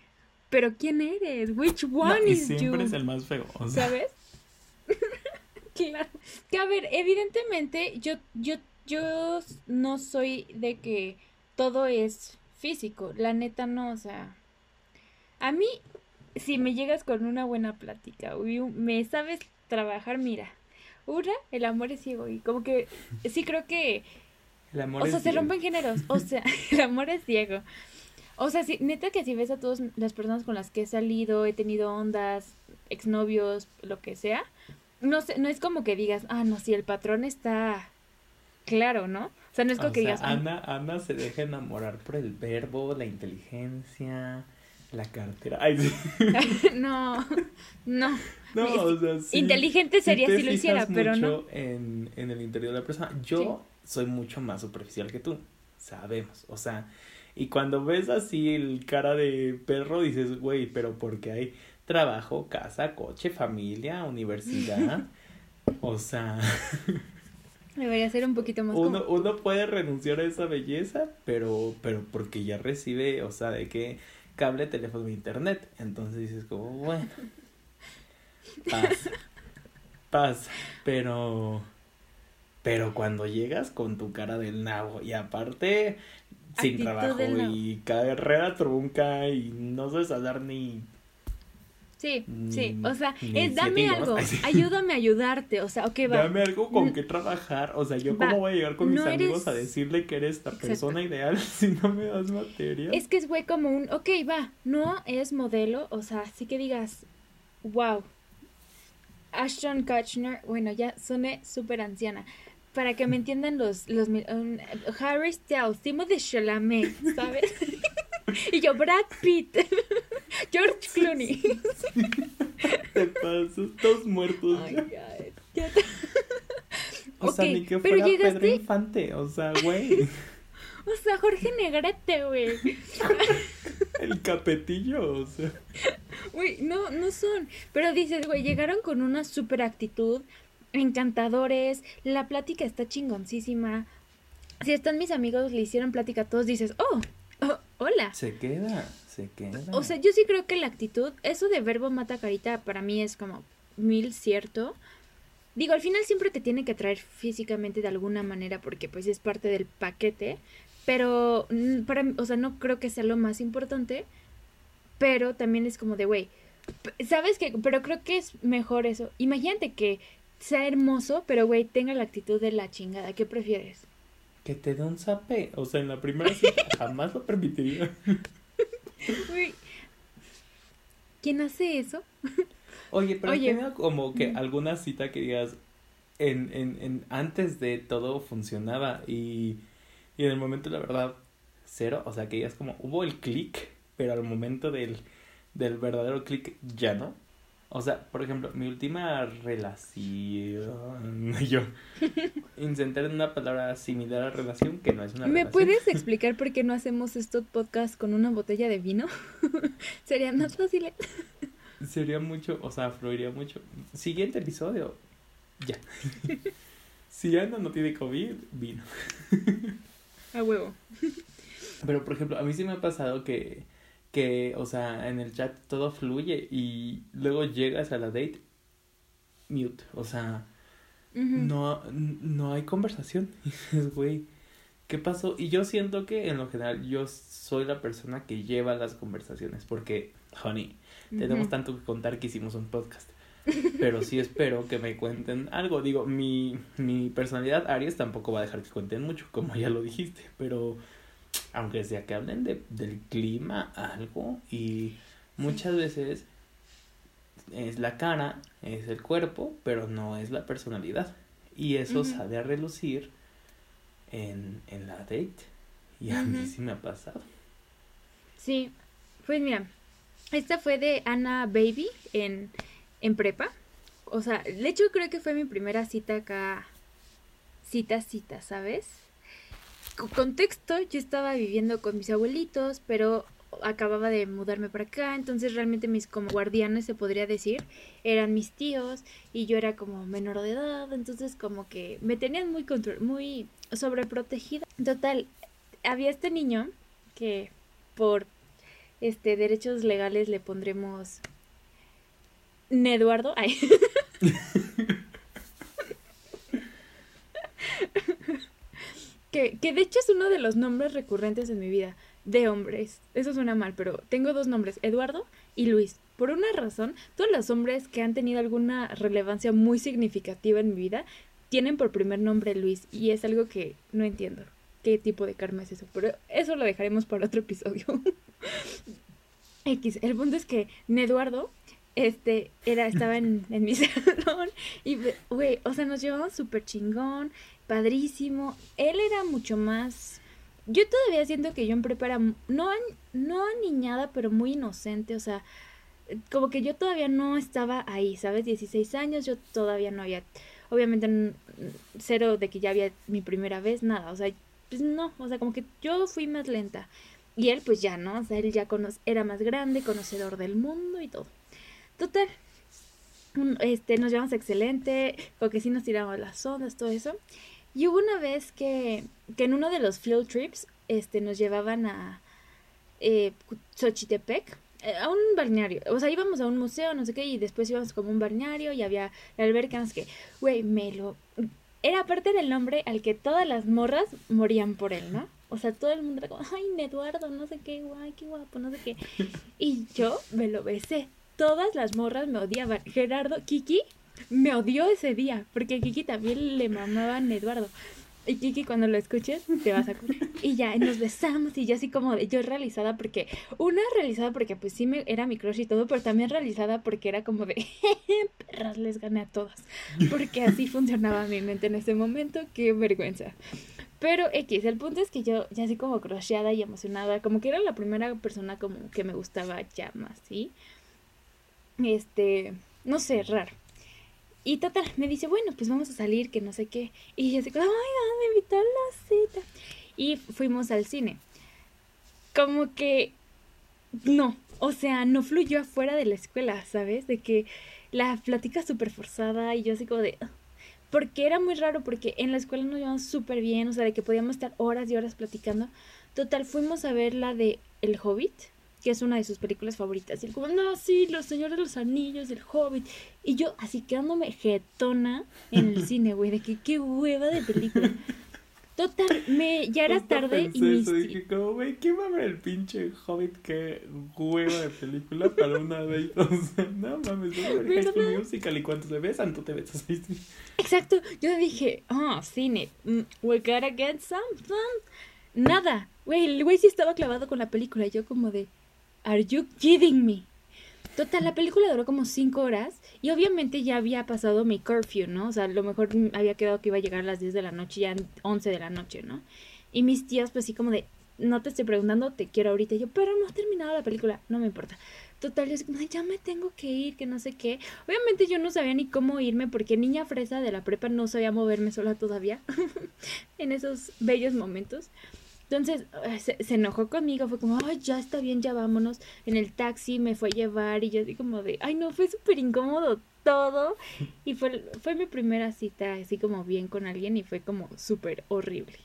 ¿pero quién eres? Which No, one y is siempre you? es el más feo, o sea, ¿Sabes? claro. Que a ver, evidentemente yo, yo, yo no soy de que todo es físico. La neta no, o sea. A mí, si me llegas con una buena plática, me sabes trabajar, mira. Una, el amor es ciego. Y como que sí creo que el amor o sea, se rompen géneros. O sea, el amor es ciego. O sea, sí, neta que si ves a todas las personas con las que he salido, he tenido ondas, exnovios, lo que sea, no sé, no es como que digas, ah, no, si el patrón está claro, ¿no? O sea, no es como O que sea, digas, "Ah, Ana, Ana se deja enamorar por el verbo, la inteligencia, la cartera. Ay, sí. no, no. No, o sea, sí. Inteligente sería te si lo hiciera, pero no. En, en el interior de la persona. Yo soy mucho más superficial que tú, sabemos. O sea, y cuando ves así el cara de perro, dices, güey, pero porque hay trabajo, casa, coche, familia, universidad. o sea, Debería ser un poquito más uno, como... uno puede renunciar a esa belleza, pero, pero porque ya recibe, o sea, de que cable, teléfono e internet. Entonces dices como, bueno, pasa, pasa, pero, pero cuando llegas con tu cara del nabo y aparte sin Actitud trabajo y carrera trunca y no sabes hablar ni Sí, sí, Mm, o sea, es dame algo, ayúdame a ayudarte, o sea, ok, va. Dame algo con que trabajar. O sea, yo Va, cómo voy a llegar con mis amigos a decirle que eres la Exacto. persona ideal si no me das materia. Es que es güey como un, ok, va, no es modelo, o sea, sí que digas, wow. Ashton Kutcher, bueno, ya soné súper anciana. Para que me entiendan los, los um, Harry Styles, Timothée Chalamet, ¿sabes? y yo, Brad Pitt, George Clooney. Te pasas, todos muertos. Ay, ya. o sea, ni que pero fuera llegaste- Pedro Infante. O sea, güey. O sea, Jorge Negrete, güey. el capetillo. O sea. Uy, no, no son. Pero dices, güey, llegaron con una super actitud, encantadores, la plática está chingoncísima. Si están mis amigos, le hicieron plática a todos, dices, oh, oh, hola. Se queda, se queda. O sea, yo sí creo que la actitud, eso de verbo mata carita, para mí es como mil cierto. Digo, al final siempre te tiene que traer físicamente de alguna manera porque pues es parte del paquete, pero mm, para o sea, no creo que sea lo más importante, pero también es como de, güey, ¿sabes qué? Pero creo que es mejor eso. Imagínate que sea hermoso, pero güey, tenga la actitud de la chingada, ¿qué prefieres? Que te dé un zape. O sea, en la primera cita jamás lo permitiría. Güey, ¿quién hace eso? Oye, pero Oye. como que alguna cita que digas en, en, en antes de todo funcionaba y, y en el momento la verdad cero, o sea que digas como hubo el clic, pero al momento del, del verdadero clic ya no. O sea, por ejemplo, mi última relación, yo intenté en una palabra similar a relación que no es una ¿Me relación. puedes explicar por qué no hacemos estos podcasts con una botella de vino? Sería más fácil. ¿eh? Sería mucho, o sea, fluiría mucho. Siguiente episodio, ya. si Ana no tiene COVID, vino. A huevo. Pero, por ejemplo, a mí sí me ha pasado que, que, o sea, en el chat todo fluye y luego llegas a la date, mute, o sea, no, no hay conversación. Y dices, güey, ¿qué pasó? Y yo siento que en lo general yo soy la persona que lleva las conversaciones porque, honey, tenemos tanto que contar que hicimos un podcast. Pero sí espero que me cuenten algo. Digo, mi, mi personalidad Aries tampoco va a dejar que cuenten mucho, como ya lo dijiste. Pero aunque sea que hablen de, del clima, algo. Y muchas veces es la cara, es el cuerpo, pero no es la personalidad. Y eso Ujú. sale a relucir en, en la date. Y a mí sí me ha pasado. Sí, pues mira, esta fue de Ana Baby en, en prepa. O sea, de hecho creo que fue mi primera cita acá, cita, cita, ¿sabes? Co- Contexto, yo estaba viviendo con mis abuelitos, pero acababa de mudarme para acá, entonces realmente mis como guardianes se podría decir eran mis tíos y yo era como menor de edad, entonces como que me tenían muy control, muy sobreprotegida. Total, había este niño que por este derechos legales le pondremos Eduardo. Ay. que, que de hecho es uno de los nombres recurrentes en mi vida de hombres. Eso suena mal, pero tengo dos nombres, Eduardo y Luis. Por una razón, todos los hombres que han tenido alguna relevancia muy significativa en mi vida tienen por primer nombre Luis y es algo que no entiendo. ¿Qué tipo de karma es eso? Pero eso lo dejaremos para otro episodio. X, el punto es que Eduardo este, era, estaba en, en mi salón y, güey, o sea, nos llevamos súper chingón, padrísimo. Él era mucho más yo todavía siento que yo en prepa no, aniñada, pero muy inocente, o sea, como que yo todavía no estaba ahí, ¿sabes? 16 años, yo todavía no había, obviamente cero de que ya había mi primera vez, nada, o sea, pues no, o sea, como que yo fui más lenta. Y él pues ya, ¿no? O sea, él ya era más grande, conocedor del mundo y todo. Total, este, nos llevamos excelente, porque sí nos tiramos las ondas, todo eso. Y hubo una vez que, que en uno de los field trips este, nos llevaban a eh, Xochitepec, eh, a un balneario. O sea, íbamos a un museo, no sé qué, y después íbamos como a un balneario y había la alberca, no sé qué. Güey, me lo... Era parte del nombre al que todas las morras morían por él, ¿no? O sea, todo el mundo era como, ay, Eduardo, no sé qué, guay, qué guapo, no sé qué. Y yo me lo besé. Todas las morras me odiaban. Gerardo, Kiki, me odió ese día, porque Kiki también le mamaban a Eduardo. Y Kiki, cuando lo escuches, te vas a Y ya, nos besamos y ya así como de yo realizada porque, una realizada porque pues sí me era mi crush y todo, pero también realizada porque era como de, perras, les gané a todas. Porque así funcionaba mi mente en ese momento, qué vergüenza. Pero X, el punto es que yo ya así como crusheada y emocionada, como que era la primera persona como que me gustaba ya más, ¿sí? Este, no sé, raro. Y total, me dice, bueno, pues vamos a salir, que no sé qué. Y yo así, ay, me invitó a la cita. Y fuimos al cine. Como que, no, o sea, no fluyó afuera de la escuela, ¿sabes? De que la plática súper forzada y yo así como de... Porque era muy raro, porque en la escuela nos llevamos súper bien, o sea, de que podíamos estar horas y horas platicando. Total, fuimos a ver la de El Hobbit, que es una de sus películas favoritas. Y él como, no, sí, Los Señores de los Anillos, El Hobbit. Y yo así quedándome jetona en el cine, güey, de que qué hueva de película. Total, me, ya era tarde y mis... dije como, güey, ¿quién va a ver el pinche Hobbit? Qué hueva de película para una de O sea, no mames, a ver High Musical y cuando te besan, tú te besas. Exacto, yo dije, oh, cine, mm, we gotta get something. Nada, güey, el güey sí estaba clavado con la película y yo como de, Are you kidding me? Total, la película duró como cinco horas y obviamente ya había pasado mi curfew, ¿no? O sea, a lo mejor había quedado que iba a llegar a las 10 de la noche, ya 11 de la noche, ¿no? Y mis tías, pues sí, como de, no te estoy preguntando, te quiero ahorita. Yo, pero no ha terminado la película, no me importa. Total, yo así como, ya me tengo que ir, que no sé qué. Obviamente yo no sabía ni cómo irme porque niña fresa de la prepa no sabía moverme sola todavía en esos bellos momentos. Entonces se, enojó conmigo, fue como, ay, ya está bien, ya vámonos. En el taxi me fue a llevar y yo así como de, ay, no, fue súper incómodo todo. Y fue, fue mi primera cita así como bien con alguien y fue como súper horrible.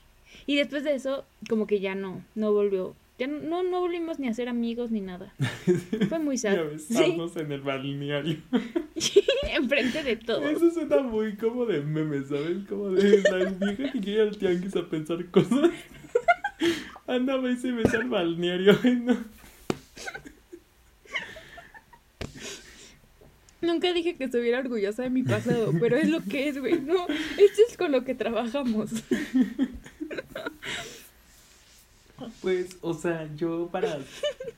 Y después de eso, como que ya no, no volvió, ya no, no volvimos ni a ser amigos ni nada. Fue muy sad. Ya en el balneario. Enfrente de todo. Eso suena muy como de meme, ¿sabes? Como de la vieja que quiere al tianguis a pensar cosas. Andaba y se me al balneario. no. Nunca dije que estuviera orgullosa de mi pasado, pero es lo que es, güey. No, esto es con lo que trabajamos. Pues, o sea, yo para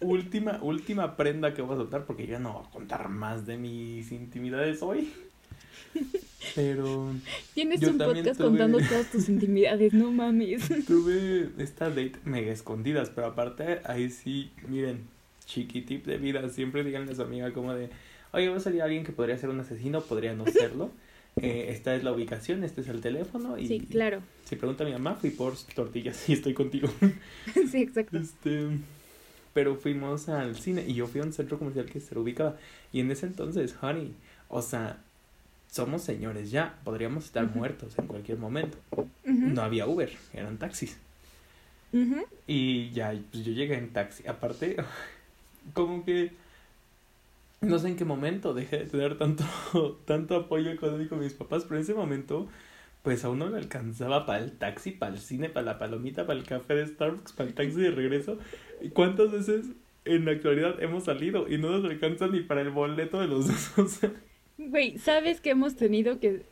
última, última prenda que voy a soltar, porque ya no voy a contar más de mis intimidades hoy. Pero. Tienes un podcast contando todas tus intimidades, no mames. Tuve esta date mega escondidas, pero aparte, ahí sí, miren, chiquitip de vida. Siempre díganle a su amiga como de: Oye, va a salir alguien que podría ser un asesino, podría no serlo. Eh, esta es la ubicación, este es el teléfono. Y sí, claro. Si pregunta a mi mamá, fui por tortillas y estoy contigo. sí, exacto. Este. pero fuimos al cine y yo fui a un centro comercial que se ubicaba. Y en ese entonces, honey, o sea, somos señores ya, podríamos estar muertos en cualquier momento. No había Uber, eran taxis. Y ya, pues yo llegué en taxi. Aparte, como que no sé en qué momento dejé de tener tanto, tanto apoyo económico de mis papás, pero en ese momento, pues a uno le alcanzaba para el taxi, para el cine, para la palomita, para el café de Starbucks, para el taxi de regreso. ¿Y cuántas veces en la actualidad hemos salido y no nos alcanza ni para el boleto de los dos? Güey, ¿sabes que hemos tenido que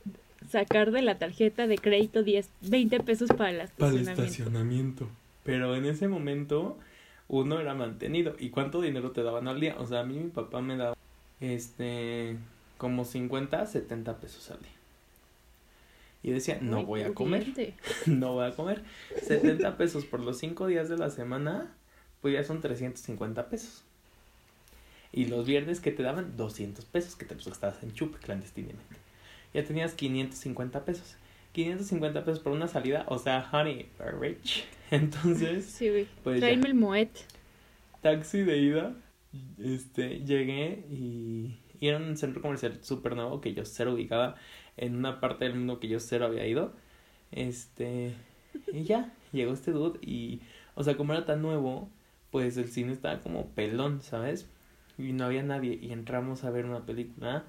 sacar de la tarjeta de crédito 10, 20 pesos para el para el estacionamiento? estacionamiento. Pero en ese momento uno era mantenido. ¿Y cuánto dinero te daban al día? O sea, a mí mi papá me daba este como 50, 70 pesos al día. Y decía, no voy a comer, no voy a comer. 70 pesos por los 5 días de la semana, pues ya son 350 pesos. Y los viernes que te daban 200 pesos, que te los gastabas en chup clandestinamente. Ya tenías 550 pesos. 550 pesos por una salida, o sea, honey, we're rich. Entonces, Sí, güey. pues ya, Tráeme el moed. taxi de ida, este, llegué y, y era un centro comercial súper nuevo que yo cero ubicaba en una parte del mundo que yo cero había ido. Este, y ya, llegó este dude y, o sea, como era tan nuevo, pues el cine estaba como pelón, ¿sabes? Y no había nadie y entramos a ver una película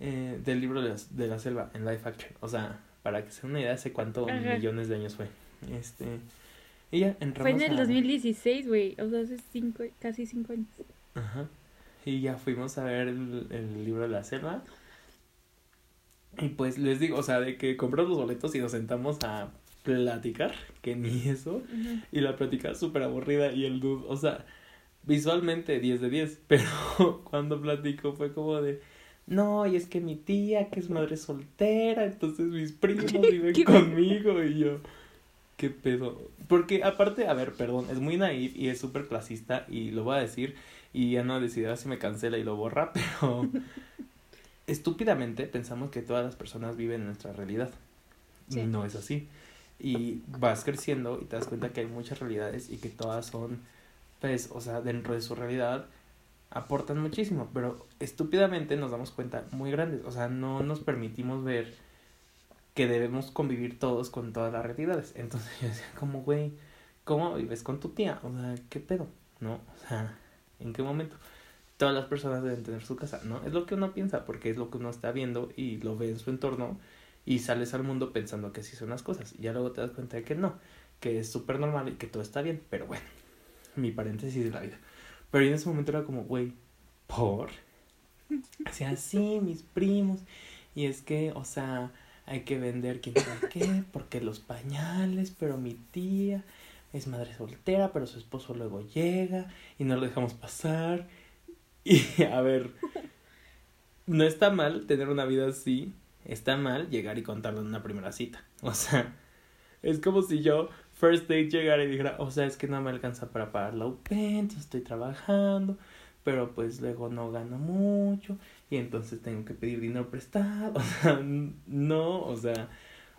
eh, del libro de la, de la selva en live action. O sea, para que se den una idea, hace cuánto Ajá. millones de años fue. Este, y ya entramos Fue en el a- 2016, güey. O sea, hace cinco, casi cinco años. Ajá. Y ya fuimos a ver el, el libro de la selva. Y pues les digo, o sea, de que compramos los boletos y nos sentamos a platicar, que ni eso. Y la plática súper aburrida y el dude, o sea, visualmente 10 de 10, pero cuando platicó fue como de, no, y es que mi tía, que es madre soltera, entonces mis primos viven conmigo y yo, ¿qué pedo? Porque aparte, a ver, perdón, es muy naif y es súper clasista y lo voy a decir y ya no decidirá si me cancela y lo borra, pero estúpidamente pensamos que todas las personas viven en nuestra realidad. Sí. No es así. Y vas creciendo y te das cuenta que hay muchas realidades y que todas son, pues, o sea, dentro de su realidad aportan muchísimo, pero estúpidamente nos damos cuenta muy grandes, o sea, no nos permitimos ver que debemos convivir todos con todas las realidades. Entonces yo decía, como, güey, ¿cómo vives con tu tía? O sea, ¿qué pedo? ¿No? O sea, ¿en qué momento? Todas las personas deben tener su casa, ¿no? Es lo que uno piensa, porque es lo que uno está viendo y lo ve en su entorno y sales al mundo pensando que así son las cosas. Y ya luego te das cuenta de que no, que es súper normal y que todo está bien, pero bueno, mi paréntesis de la vida. Pero en ese momento era como, güey, ¿por? O sea, sí, mis primos. Y es que, o sea, hay que vender quién sabe qué, porque los pañales, pero mi tía es madre soltera, pero su esposo luego llega y no lo dejamos pasar. Y a ver, no está mal tener una vida así, está mal llegar y contarlo en una primera cita. O sea, es como si yo first date llegara y dijera, o sea, es que no me alcanza para pagar la UP, entonces estoy trabajando, pero pues luego no gano mucho y entonces tengo que pedir dinero prestado. O sea, no, o sea,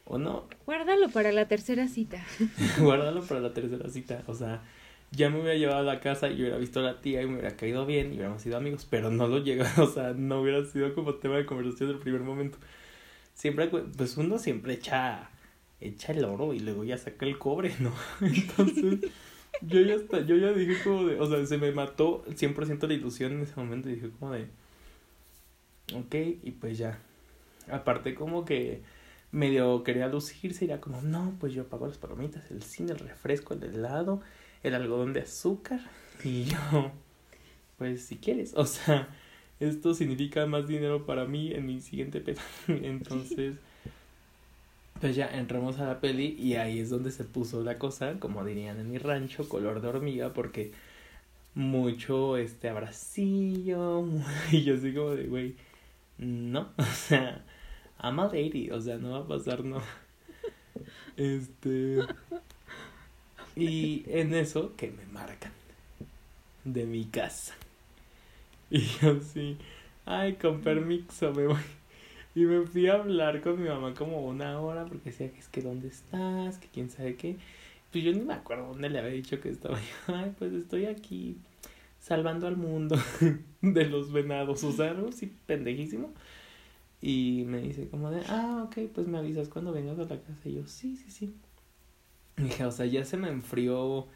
o no, Guárdalo para la tercera cita. guárdalo para la tercera cita. O sea, ya me hubiera llevado a la casa y hubiera visto a la tía y me hubiera caído bien y hubiéramos sido amigos, pero no lo llega, o sea, no hubiera sido como tema de conversación del primer momento. Siempre, pues uno siempre echa, echa el oro y luego ya saca el cobre, ¿no? Entonces, yo ya hasta, yo ya dije como de, o sea, se me mató 100% la ilusión en ese momento y dije como de, ok, y pues ya. Aparte como que medio quería lucirse y era como, no, pues yo pago las palomitas, el cine, el refresco, el helado, el algodón de azúcar. Y yo, pues si quieres, o sea, esto significa más dinero para mí en mi siguiente peda. Entonces, pues ya entramos a la peli y ahí es donde se puso la cosa, como dirían en mi rancho, color de hormiga, porque mucho este abracillo, y yo así como de, güey, no, o sea, I'm a lady, o sea, no va a pasar, no. Este. Y en eso que me marcan de mi casa. Y yo así, ay, con permiso me voy. Y me fui a hablar con mi mamá como una hora porque decía que es que dónde estás, que quién sabe qué. pues yo ni me acuerdo dónde le había dicho que estaba. Ay, pues estoy aquí salvando al mundo de los venados, o sea, algo así pendejísimo. Y me dice como de, ah, ok, pues me avisas cuando vengas a la casa. Y yo, sí, sí, sí. Dije, o sea, ya se me enfrió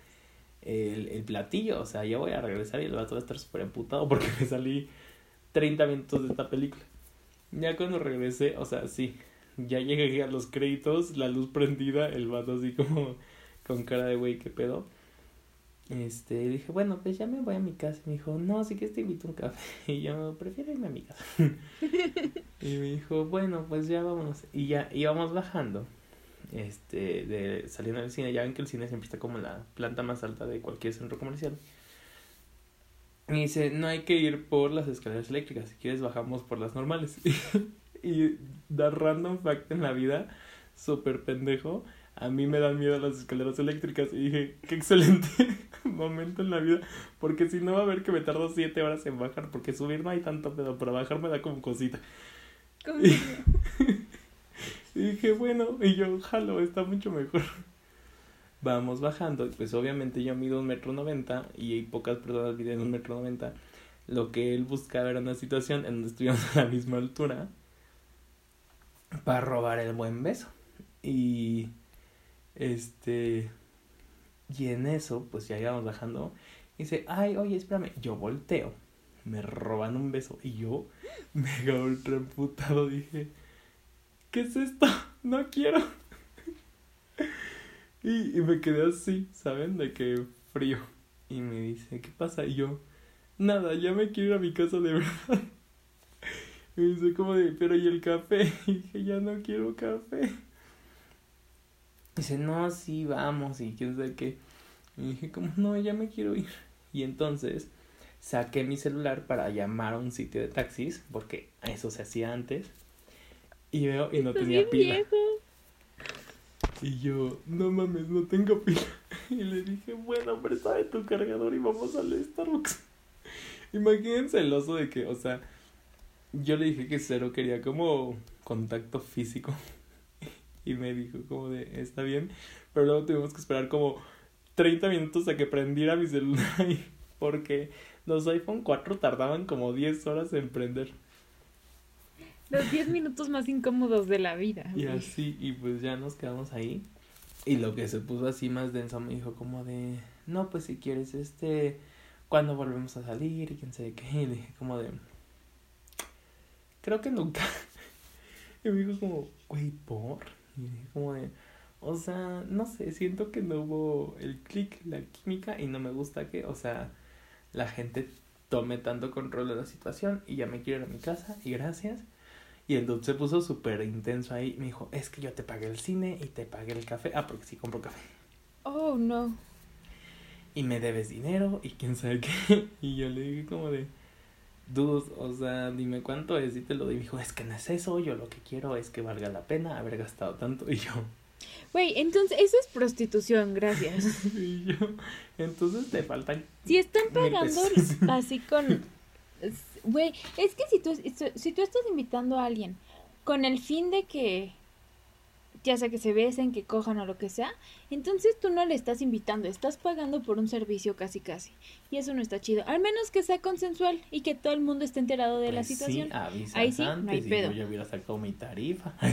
el, el platillo, o sea, ya voy a regresar y el vato va a estar súper emputado porque me salí 30 minutos de esta película. Ya cuando regresé, o sea, sí, ya llegué a los créditos, la luz prendida, el vato así como con cara de güey, qué pedo. Este, dije, bueno, pues ya me voy a mi casa. Me dijo, no, sí que te invito a un café. Y yo, prefiero irme a mi casa. y me dijo, bueno, pues ya vámonos. Y ya íbamos bajando. Este, de saliendo del cine. Ya ven que el cine siempre está como en la planta más alta de cualquier centro comercial. Y dice, no hay que ir por las escaleras eléctricas. Si quieres, bajamos por las normales. y da random fact en la vida, súper pendejo a mí me dan miedo las escaleras eléctricas. Y dije, qué excelente momento en la vida. Porque si no va a ver que me tardo siete horas en bajar. Porque subir no hay tanto pedo, pero bajar me da como cosita. Y, y dije, bueno, y yo, jalo, está mucho mejor. Vamos bajando, pues obviamente yo mido un metro noventa y hay pocas personas miden un metro noventa. Lo que él buscaba era una situación en donde estuviéramos a la misma altura para robar el buen beso. Y este. Y en eso, pues ya íbamos bajando. Y dice, ay, oye, espérame. Yo volteo. Me roban un beso. Y yo, mega ultra emputado, dije, ¿qué es esto? No quiero. Y, y me quedé así, ¿saben? De que frío. Y me dice, ¿qué pasa? Y yo, nada, ya me quiero ir a mi casa de verdad. Y me dice, como de, pero ¿y el café? Y dije, ya no quiero café. Dice, no, sí, vamos, y quién sabe qué. Y dije, como, no, ya me quiero ir. Y entonces saqué mi celular para llamar a un sitio de taxis, porque eso se hacía antes. Y veo, y no tenía pila. Y yo, no mames, no tengo pila. Y le dije, bueno, préstame tu cargador y vamos al Starbucks. Imagínense el oso de que, o sea, yo le dije que cero quería como contacto físico y me dijo como de, está bien, pero luego tuvimos que esperar como 30 minutos a que prendiera mi celular porque los iPhone 4 tardaban como 10 horas en prender. Los 10 minutos más incómodos de la vida. Y así, y pues ya nos quedamos ahí. Y lo que se puso así más denso me dijo como de, no, pues si quieres, este, cuando volvemos a salir y quién sabe qué. Y le dije como de, creo que nunca. Y me dijo como, güey, ¿por? Y como de, o sea, no sé, siento que no hubo el clic, la química y no me gusta que, o sea, la gente tome tanto control de la situación y ya me quiero ir a mi casa y gracias. Y el dude se puso súper intenso ahí. Me dijo, es que yo te pagué el cine y te pagué el café. Ah, porque sí compro café. Oh, no. Y me debes dinero y quién sabe qué. Y yo le dije como de, dude, o sea, dime cuánto es y te lo doy. Y me dijo, es que no es eso, yo lo que quiero es que valga la pena haber gastado tanto. Y yo, Güey, entonces eso es prostitución, gracias. y yo, entonces te faltan. Si están pagando así con... Güey, es que si tú, si tú estás invitando a alguien con el fin de que, ya sea que se besen, que cojan o lo que sea, entonces tú no le estás invitando, estás pagando por un servicio casi casi. Y eso no está chido. Al menos que sea consensual y que todo el mundo esté enterado de la Pues situación. Sí, Ahí sí, no antes hay y pedo. yo hubiera sacado mi tarifa.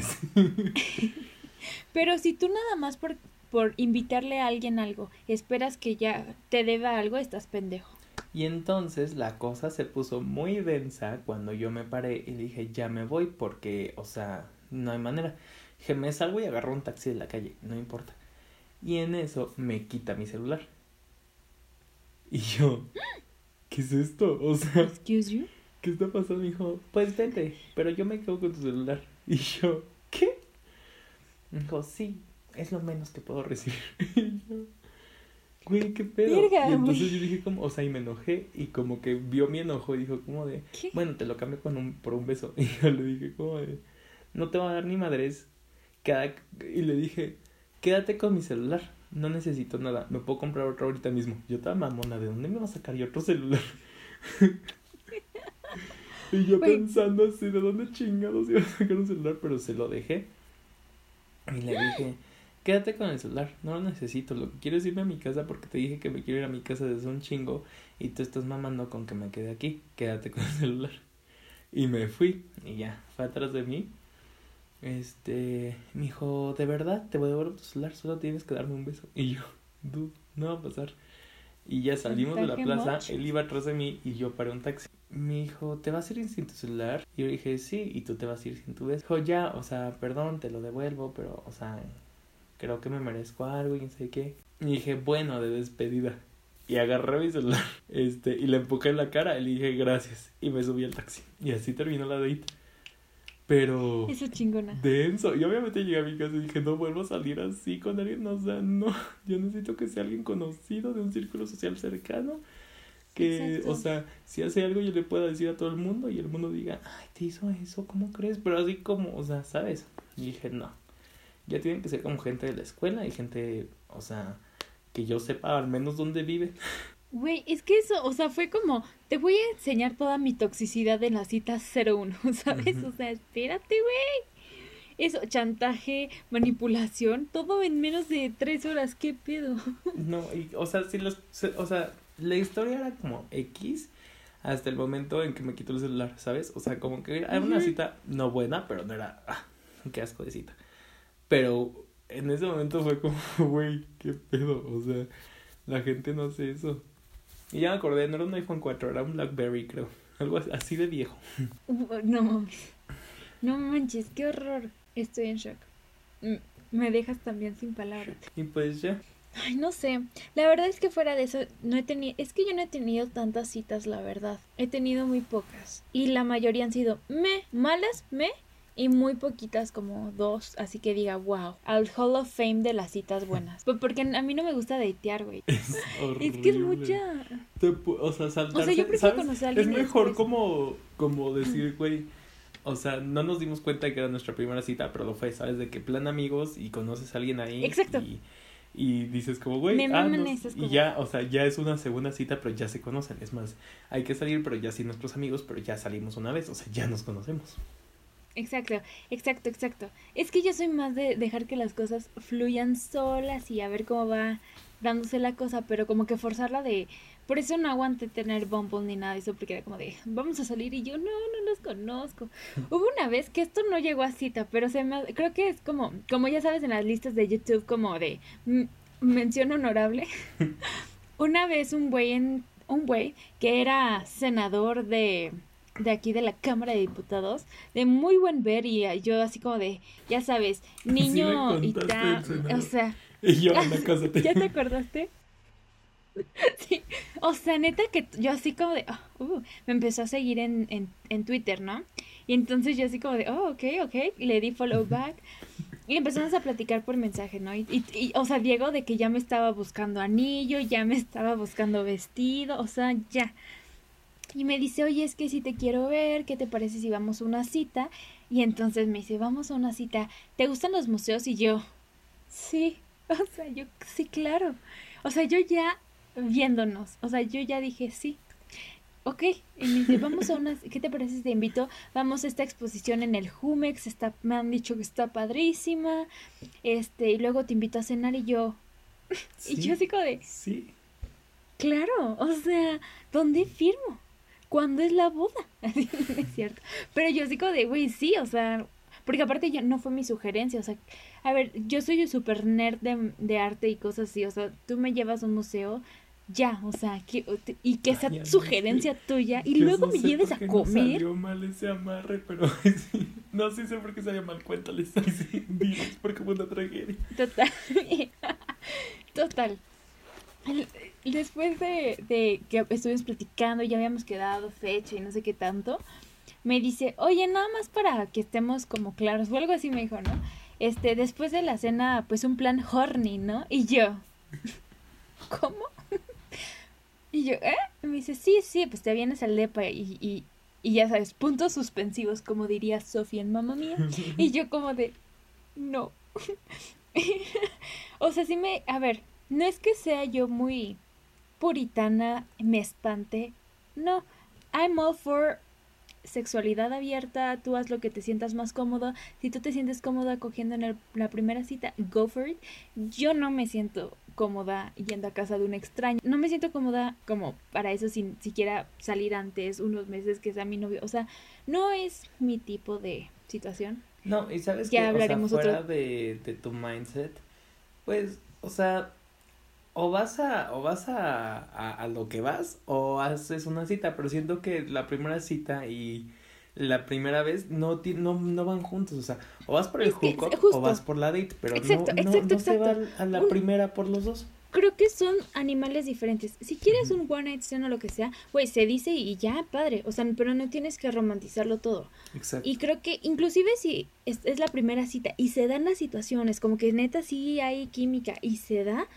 Pero si tú nada más por, por invitarle a alguien algo, esperas que ya te deba algo, estás pendejo. Y entonces la cosa se puso muy densa cuando yo me paré y dije, ya me voy porque, o sea, no hay manera. Dije, me salgo y agarro un taxi de la calle, no importa. Y en eso me quita mi celular. Y yo, ¿qué es esto? O sea, Excuse you. ¿qué está pasando? Me dijo, pues vete, pero yo me quedo con tu celular. Y yo, ¿qué? Me dijo, sí, es lo menos que puedo recibir. Y yo, güey, qué pedo. Y entonces güey. yo dije como, o sea, y me enojé y como que vio mi enojo y dijo como de, ¿Qué? bueno, te lo cambio con un, por un beso. Y yo le dije como de, no te va a dar ni madres. Cada... Y le dije, quédate con mi celular. No necesito nada. Me puedo comprar otro ahorita mismo. Yo estaba mamona, ¿de dónde me va a sacar yo otro celular? y yo Güey. pensando así, ¿de dónde chingados iba a sacar un celular? Pero se lo dejé. Y le dije, quédate con el celular, no lo necesito, lo que quiero es irme a mi casa porque te dije que me quiero ir a mi casa desde un chingo y tú estás mamando con que me quede aquí, quédate con el celular. Y me fui y ya, fue atrás de mí. Este, me dijo, de verdad, te voy a devolver tu celular, solo tienes que darme un beso. Y yo, dude, no va a pasar. Y ya salimos de la plaza, él iba atrás de mí y yo paré un taxi. Me dijo, ¿te vas a ir sin tu celular? Y yo dije, sí, y tú te vas a ir sin tu beso. Dijo, ya, o sea, perdón, te lo devuelvo, pero, o sea, creo que me merezco algo y no sé qué. Y dije, bueno, de despedida. Y agarré mi celular, este, y le empujé en la cara y le dije gracias. Y me subí al taxi. Y así terminó la date. Pero Eso chingona. denso. Y obviamente llegué a mi casa y dije, no vuelvo a salir así con alguien. O sea, no. Yo necesito que sea alguien conocido de un círculo social cercano. Que, Exacto. o sea, si hace algo yo le pueda decir a todo el mundo y el mundo diga, ay, te hizo eso, ¿cómo crees? Pero así como, o sea, ¿sabes? Y dije, no. Ya tienen que ser como gente de la escuela y gente, o sea, que yo sepa al menos dónde vive. Güey, es que eso, o sea, fue como, te voy a enseñar toda mi toxicidad en la cita 01, ¿sabes? O sea, espérate, güey. Eso, chantaje, manipulación, todo en menos de tres horas, ¿qué pedo? No, y, o sea, si los, o sea, la historia era como X hasta el momento en que me quitó el celular, ¿sabes? O sea, como que era una cita no buena, pero no era, ah, qué asco de cita. Pero en ese momento fue como, güey, qué pedo, o sea, la gente no hace eso. Y ya me acordé, no era un iPhone 4, era un BlackBerry, creo. Algo así- de viejo. No mames. No manches, qué horror. Estoy en shock. Me dejas también sin palabras. Y pues ya. Ay, no sé. La verdad es que fuera de eso, no he tenido. Es que yo no he tenido tantas citas, la verdad. He tenido muy pocas. Y la mayoría han sido me, malas, me. Y muy poquitas, como dos. Así que diga, wow. Al Hall of Fame de las citas buenas. Porque a mí no me gusta datear, güey. Es Es que es mucha. Te o sea, saltarse, O sea, yo prefiero conocer a Es alguien y mejor como, como decir, güey, o sea, no nos dimos cuenta de que era nuestra primera cita, pero lo fue, ¿sabes? De que plan amigos y conoces a alguien ahí. Exacto. Y, y dices como, güey, ah, esas y ya, o sea, ya es una segunda cita, pero ya se conocen. Es más, hay que salir, pero ya sin nuestros amigos, pero ya salimos una vez, o sea, ya nos conocemos. Exacto, exacto, exacto. Es que yo soy más de dejar que las cosas fluyan solas y a ver cómo va dándose la cosa, pero como que forzarla de... Por eso no aguanté tener Bumble ni nada de eso, porque era como de, vamos a salir y yo, no, no los conozco. Hubo una vez que esto no llegó a cita, pero se me... Creo que es como, como ya sabes en las listas de YouTube, como de mención honorable. una vez un güey en... Un güey que era senador de de aquí de la Cámara de Diputados, de muy buen ver y eh, yo así como de, ya sabes, niño y tal, o sea, Y yo. ¿ya te acordaste? Sí, o sea, neta que yo así como de, ah, uh, me empezó a seguir en, en, en Twitter, ¿no? Y entonces yo así como de, oh, ok, ok, y le di follow back. Y empezamos a platicar por mensaje, ¿no? Y, y, y, o sea, Diego de que ya me estaba buscando anillo, ya me estaba buscando vestido, o sea, ya. Y me dice, oye, es que si te quiero ver, ¿qué te parece si vamos a una cita? Y entonces me dice, vamos a una cita, ¿te gustan los museos? Y yo, sí, o sea, yo, sí, claro. O sea, yo ya viéndonos, o sea, yo ya dije, sí. Ok, y me dice, vamos a una, ¿qué te parece si te invito? Vamos a esta exposición en el Jumex, está, me han dicho que está padrísima, este, y luego te invito a cenar y yo, y yo así como de, Sí. Claro, o sea, ¿dónde firmo? ¿Cuándo es la boda? Así, es cierto. Pero yo así como de, güey, sí, o sea, porque aparte yo, no fue mi sugerencia, o sea, a ver, yo soy súper nerd de, de arte y cosas así, o sea, tú me llevas a un museo, ya, o sea, que, y que esa Ay, ya no sugerencia tuya, y luego no me lleves a qué no comer. salió mal ese amarre, pero no sí sé por qué salió mal, cuéntales. Ay, sí, diles, porque fue una tragedia. Total. Total. Después de, de que estuvimos platicando, ya habíamos quedado fecha y no sé qué tanto, me dice, oye, nada más para que estemos como claros, o algo así me dijo, ¿no? Este, después de la cena, pues un plan horny, ¿no? Y yo, ¿cómo? Y yo, ¿eh? Y me dice, sí, sí, pues te vienes al depa y, y, y ya sabes, puntos suspensivos, como diría Sofía en Mamma Mía. Y yo como de, no. o sea, sí me, a ver, no es que sea yo muy puritana, me espante. No, I'm all for sexualidad abierta, tú haz lo que te sientas más cómodo. Si tú te sientes cómoda cogiendo en el- la primera cita, go for it. Yo no me siento cómoda yendo a casa de un extraño. No me siento cómoda como para eso sin siquiera salir antes unos meses que sea mi novio. O sea, no es mi tipo de situación. No, y sabes Ya que, hablaremos o sea, fuera otro- de, de tu mindset, pues, o sea, o vas a, o vas a, a, a lo que vas, o haces una cita, pero siento que la primera cita y la primera vez no, no, no van juntos, o sea, o vas por el hookup o vas por la date, pero Exacto, no, no, exacto, no se va a la primera por los dos. Creo que son animales diferentes. Si quieres un one night stand o lo que sea, güey, se dice y ya, padre. O sea, pero no tienes que romantizarlo todo. Exacto. Y creo que inclusive si es, es la primera cita y se dan las situaciones, como que neta sí hay química y se da,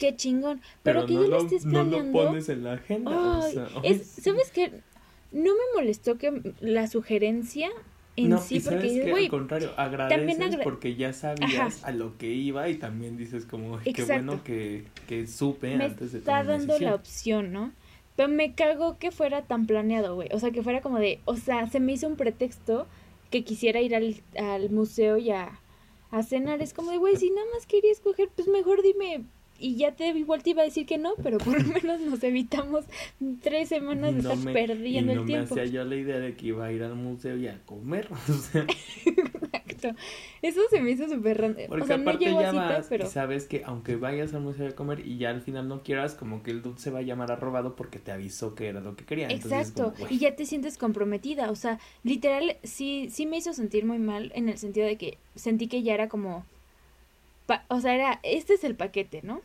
qué chingón. Pero, que ya lo estés planeando. en la agenda, Ay, es- ¿Sabes qué? No me molestó que la sugerencia en no, sí, y porque sabes dices, al contrario, agradeces agra- porque ya sabías Ajá. a lo que iba y también dices como, "Ay, qué bueno que, que supe me antes de está dando la decisión". opción, ¿no? Pero me cagó que fuera tan planeado, güey. O sea, que fuera como de, o sea, se me hizo un pretexto que quisiera ir al, al museo y a, a cenar. Es como de, güey, si nada más quería escoger, pues mejor dime. Y ya te igual te iba a decir que no, pero por lo menos nos evitamos tres semanas de no estar me- perdiendo y no el me tiempo. hacía yo la idea de que iba a ir al museo y a comer, o sea, Exacto. Eso se me hizo súper random. porque O sea, no aparte ya cita, vas pero... y sabes que aunque vayas al museo a comer y ya al final no quieras, como que el dude se va a llamar a robado porque te avisó que era lo que quería. Entonces, Exacto, como, y ya te sientes comprometida, o sea, literal, sí, sí me hizo sentir muy mal en el sentido de que sentí que ya era como, pa- o sea, era, este es el paquete, ¿no?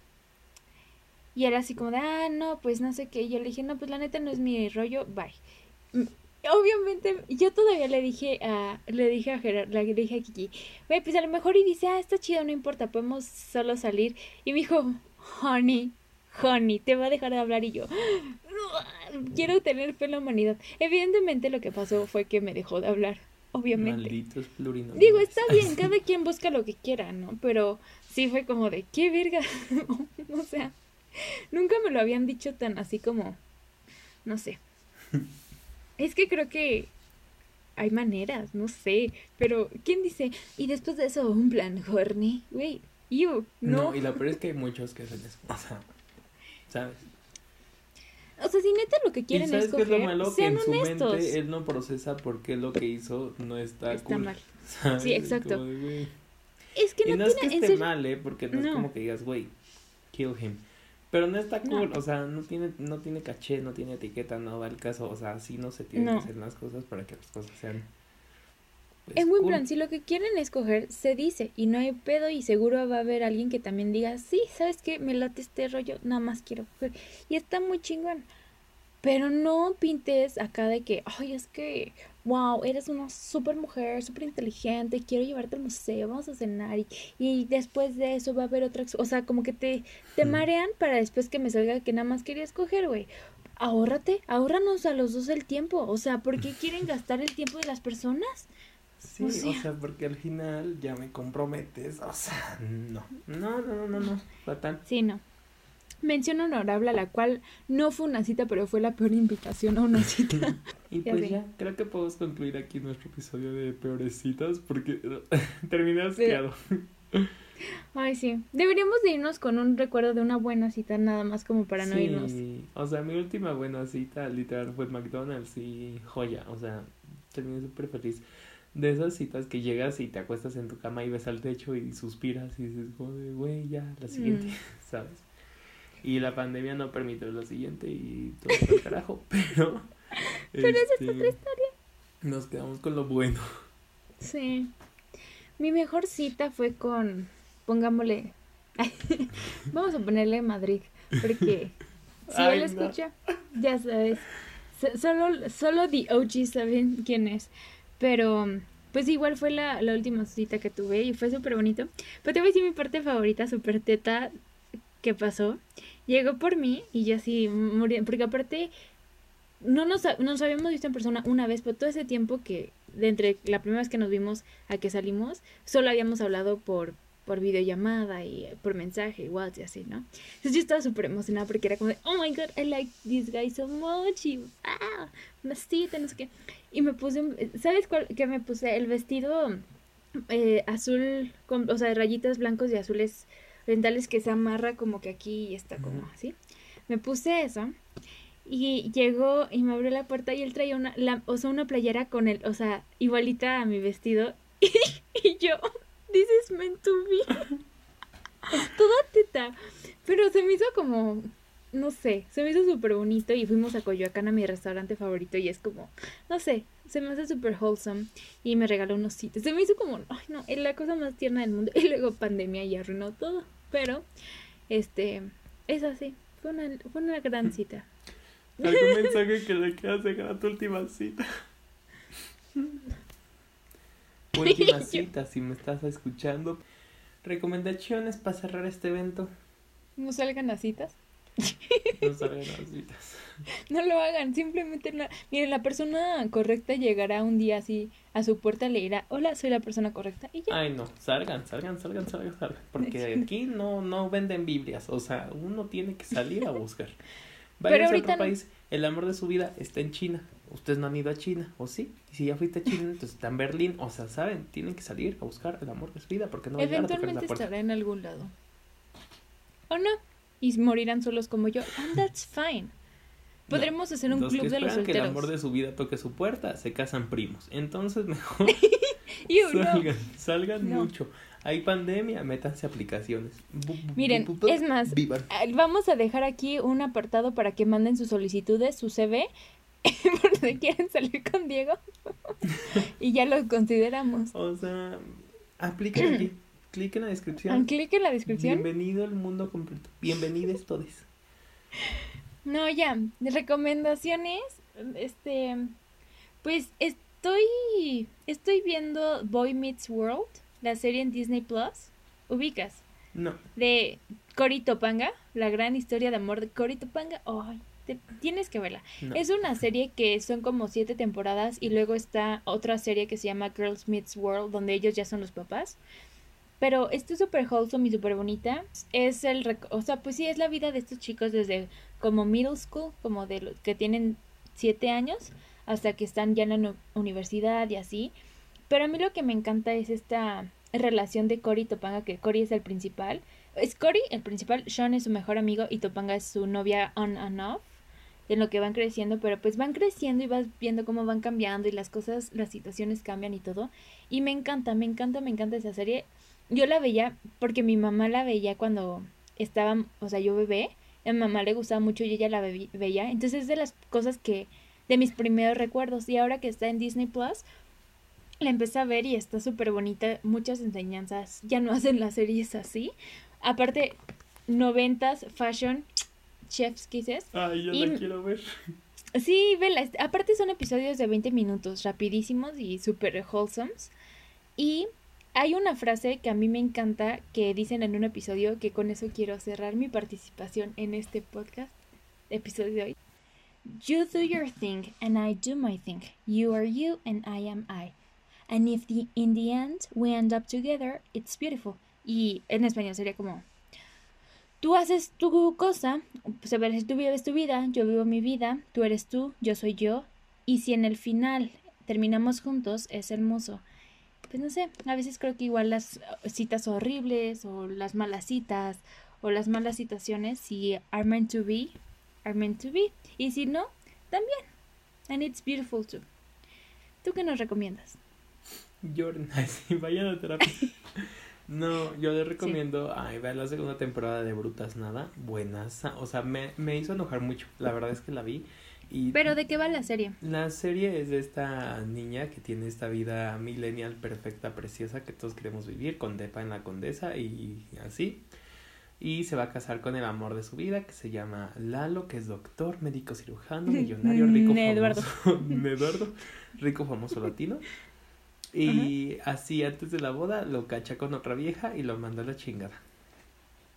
Y era así como de, ah, no, pues no sé qué, y yo le dije, no, pues la neta no es mi rollo, bye. Mm, Obviamente, yo todavía le dije a, le dije a Gerard, le dije a Kiki, güey, pues a lo mejor y dice, ah, está chido, no importa, podemos solo salir. Y me dijo, honey, honey, te va a dejar de hablar y yo, quiero tener fe en la humanidad. Evidentemente lo que pasó fue que me dejó de hablar, obviamente. Malditos plurinominales. Digo, está bien, cada quien busca lo que quiera, ¿no? Pero sí fue como de, ¿qué verga? o sea, nunca me lo habían dicho tan así como, no sé. Es que creo que hay maneras, no sé, pero ¿quién dice? Y después de eso, un plan horny, güey, you, No. no. y la peor es que hay muchos que hacen eso, o sea, ¿sabes? O sea, si neta lo que quieren ¿Y sabes es qué es lo coger, malo? Que sean su honestos. mente él no procesa por qué lo que hizo no está, Está cool. mal. ¿sabes? Sí, Es exacto. como. Es que Y no, no es que tiene, esté mal, ¿eh? Porque no, es No. como que digas, güey, kill him. Pero no está cool, No. o sea, no tiene, no tiene caché, no tiene etiqueta, no va el caso, o sea, así no se tienen No. que hacer las cosas para que las cosas sean. pues, Es muy cool. plan, si lo que quieren es coger, se dice y no hay pedo y seguro va a haber alguien que también diga, sí, ¿sabes qué? Me late este rollo, nada más quiero coger. Y está muy chingón. Pero no pintes acá de que, ay, es que, wow, eres una súper mujer, súper inteligente, quiero llevarte al museo, vamos a cenar y, y después de eso va a haber otra, o sea, como que te, te Mm. marean para después que me salga que nada más querías coger, güey. Ahórrate, ahórranos a los dos el tiempo, o sea, ¿por qué quieren gastar el tiempo de las personas? Sí, o o sea- sea, porque al final ya me comprometes, o sea, no. No, no, no, no, no, fatal. Sí, no. Mención honorable a la cual no fue una cita, pero fue la peor invitación a una cita. Y pues ya, creo que podemos concluir aquí nuestro episodio de peores citas porque terminé asqueado. Ay, sí. Deberíamos de irnos con un recuerdo de una buena cita, nada más como para no sí, irnos. o sea, mi última buena cita literal fue McDonald's y joya, o sea, terminé súper feliz. De esas citas que llegas y te acuestas en tu cama y ves al techo y suspiras y dices, güey, ya, la siguiente, Mm. ¿sabes? Y la pandemia no permitió la siguiente y todo al carajo, pero... Pero esa es este, otra historia. Nos quedamos con lo bueno. Sí. Mi mejor cita fue con, pongámosle, vamos a ponerle Madrid, porque si Ay, él no. escucha, ya sabes, so- solo, solo the OG saben quién es, pero pues igual fue la, la última cita que tuve y fue súper bonito, pero te voy a decir mi parte favorita, súper teta, que pasó, llegó por mí y yo así morí, porque aparte no nos, nos habíamos visto en persona una vez, pero todo ese tiempo que, entre la primera vez que nos vimos a que salimos, solo habíamos hablado por por videollamada y por mensaje y WhatsApp y así, ¿no? Entonces yo estaba súper emocionada porque era como de, oh my god, I like this guy so much y ah, cita, no sé qué. Y me puse, ¿sabes cuál? Que me puse el vestido eh, azul, o sea, de rayitas blancos y azules orientales que se amarra como que aquí y está como así. Me puse eso y llegó y me abrió la puerta y él traía una, la, o sea, una playera con el, o sea, igualita a mi vestido y, yo, this is meant to be. Toda teta. Pero se me hizo como, no sé, se me hizo súper bonito y fuimos a Coyoacán a mi restaurante favorito y es como, no sé, se me hace súper wholesome y me regaló unos sitios. Se me hizo como, ay no, es la cosa más tierna del mundo y luego pandemia y arruinó todo. Pero, este, es así, fue una, fue una gran cita. ¿Algún mensaje que le quieras dejar a tu última cita? Última cita, si me estás escuchando. Recomendaciones para cerrar este evento. No salgan a citas. No salgan las citas. No lo hagan, simplemente la... Miren, la persona correcta llegará un día así a su puerta, le dirá, hola, soy la persona correcta y ya. Ay, no, salgan, salgan, salgan, salgan, salgan. Porque aquí no, no venden Biblias. O sea, uno tiene que salir a buscar. Váyanse a ahorita otro no. país. El amor de su vida está en China. Ustedes no han ido a China, ¿o sí? Y si ya fuiste a China, entonces está en Berlín. O sea, ¿saben? Tienen que salir a buscar el amor de su vida porque no va a llegar a tocar la puerta. estará en algún lado. ¿O no? Y morirán solos como yo. And that's fine. Podremos hacer un Los club que de los esperan que el solteros. amor de su vida toque su puerta, se casan primos. Entonces mejor salgan, salgan No. mucho. Hay pandemia, métanse aplicaciones. Miren, es más. Ah, Vamos a dejar aquí un apartado para que manden sus solicitudes, su CV, por si quieren salir con Diego. y ya lo consideramos. O sea, apliquen aquí. Clic en la descripción. Clic en la descripción. Bienvenido al mundo completo. Bienvenidos todos. No, ya. Recomendaciones. Este. Pues estoy. Estoy viendo Boy Meets World, la serie en Disney Plus. Ubicas. No. De Cory Topanga, la gran historia de amor de Cory Topanga. Ay, te- tienes que verla. no. Es una serie que son como siete temporadas y luego está otra serie que se llama Girls Meets World, donde ellos ya son los papás. Pero esto es súper wholesome y súper bonita. Es el, o sea, pues sí, es la vida de estos chicos desde como middle school, como de los que tienen siete años, hasta que están ya en la universidad y así. Pero a mí lo que me encanta es esta relación de Cory y Topanga, que Cory es el principal. Es Cory el principal, Sean es su mejor amigo y Topanga es su novia on and off en lo que van creciendo, pero pues van creciendo y vas viendo cómo van cambiando y las cosas, las situaciones cambian y todo. Y me encanta, me encanta, me encanta esa serie. Yo la veía porque mi mamá la veía cuando estaba, o sea, yo bebé. A mi mamá le gustaba mucho y ella la ve- veía. Entonces es de las cosas que, de mis primeros recuerdos. Y ahora que está en Disney Plus, la empecé a ver y está súper bonita. Muchas enseñanzas. Ya no hacen las series así. Aparte, noventas, fashion, chef's kisses. Ay, yo Y- la quiero ver. Sí, vela. est- Aparte son episodios de 20 minutos, rapidísimos y súper wholesomes. Y hay una frase que a mí me encanta que dicen en un episodio que con eso quiero cerrar mi participación en este podcast, episodio de hoy. You do your thing and I do my thing. You are you and I am I. And if the, in the end we end up together, it's beautiful. Y en español sería como, tú haces tu cosa, pues tú vives tu vida, yo vivo mi vida, tú eres tú, yo soy yo. Y si en el final terminamos juntos, es hermoso. Pues no sé, a veces creo que igual las uh, citas horribles o las malas citas o las malas situaciones, si are meant to be, are meant to be. Y si no, también. And it's beautiful too. ¿Tú qué nos recomiendas? Ay, sí, vayan a terapia. No, yo les recomiendo, ay, vean la segunda temporada de Brutas Nada, buenas, o sea, me, me hizo enojar mucho, la verdad es que la vi y Pero ¿de qué va la serie? la serie es de esta niña que tiene esta vida millennial perfecta, preciosa que todos queremos vivir, con Depa en la condesa y así, y se va a casar con el amor de su vida que se llama Lalo, que es doctor, médico cirujano, millonario, rico, Eduardo. famoso, Eduardo, rico, famoso latino. Y así antes de la boda lo cacha con otra vieja y lo manda a la chingada.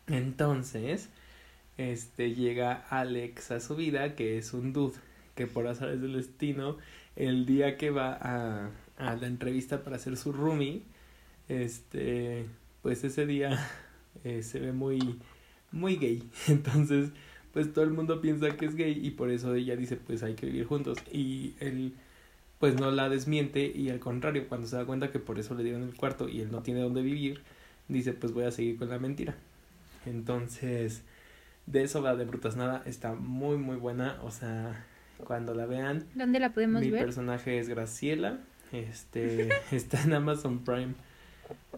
Entonces, este llega Alex a su vida, que es un dude, que por azares del destino, el día que va a, a la entrevista para hacer su roomie, este pues ese día eh, se ve muy, muy gay. Entonces, pues todo el mundo piensa que es gay y por eso ella dice, pues hay que vivir juntos. Y él, pues no la desmiente y al contrario, cuando se da cuenta que por eso le dieron el cuarto y él no tiene dónde vivir, dice, pues voy a seguir con la mentira. Entonces, de eso va de brutas nada, está muy muy buena, o sea, cuando la vean, ¿Dónde la podemos mi ver? personaje es Graciela, este, está en Amazon Prime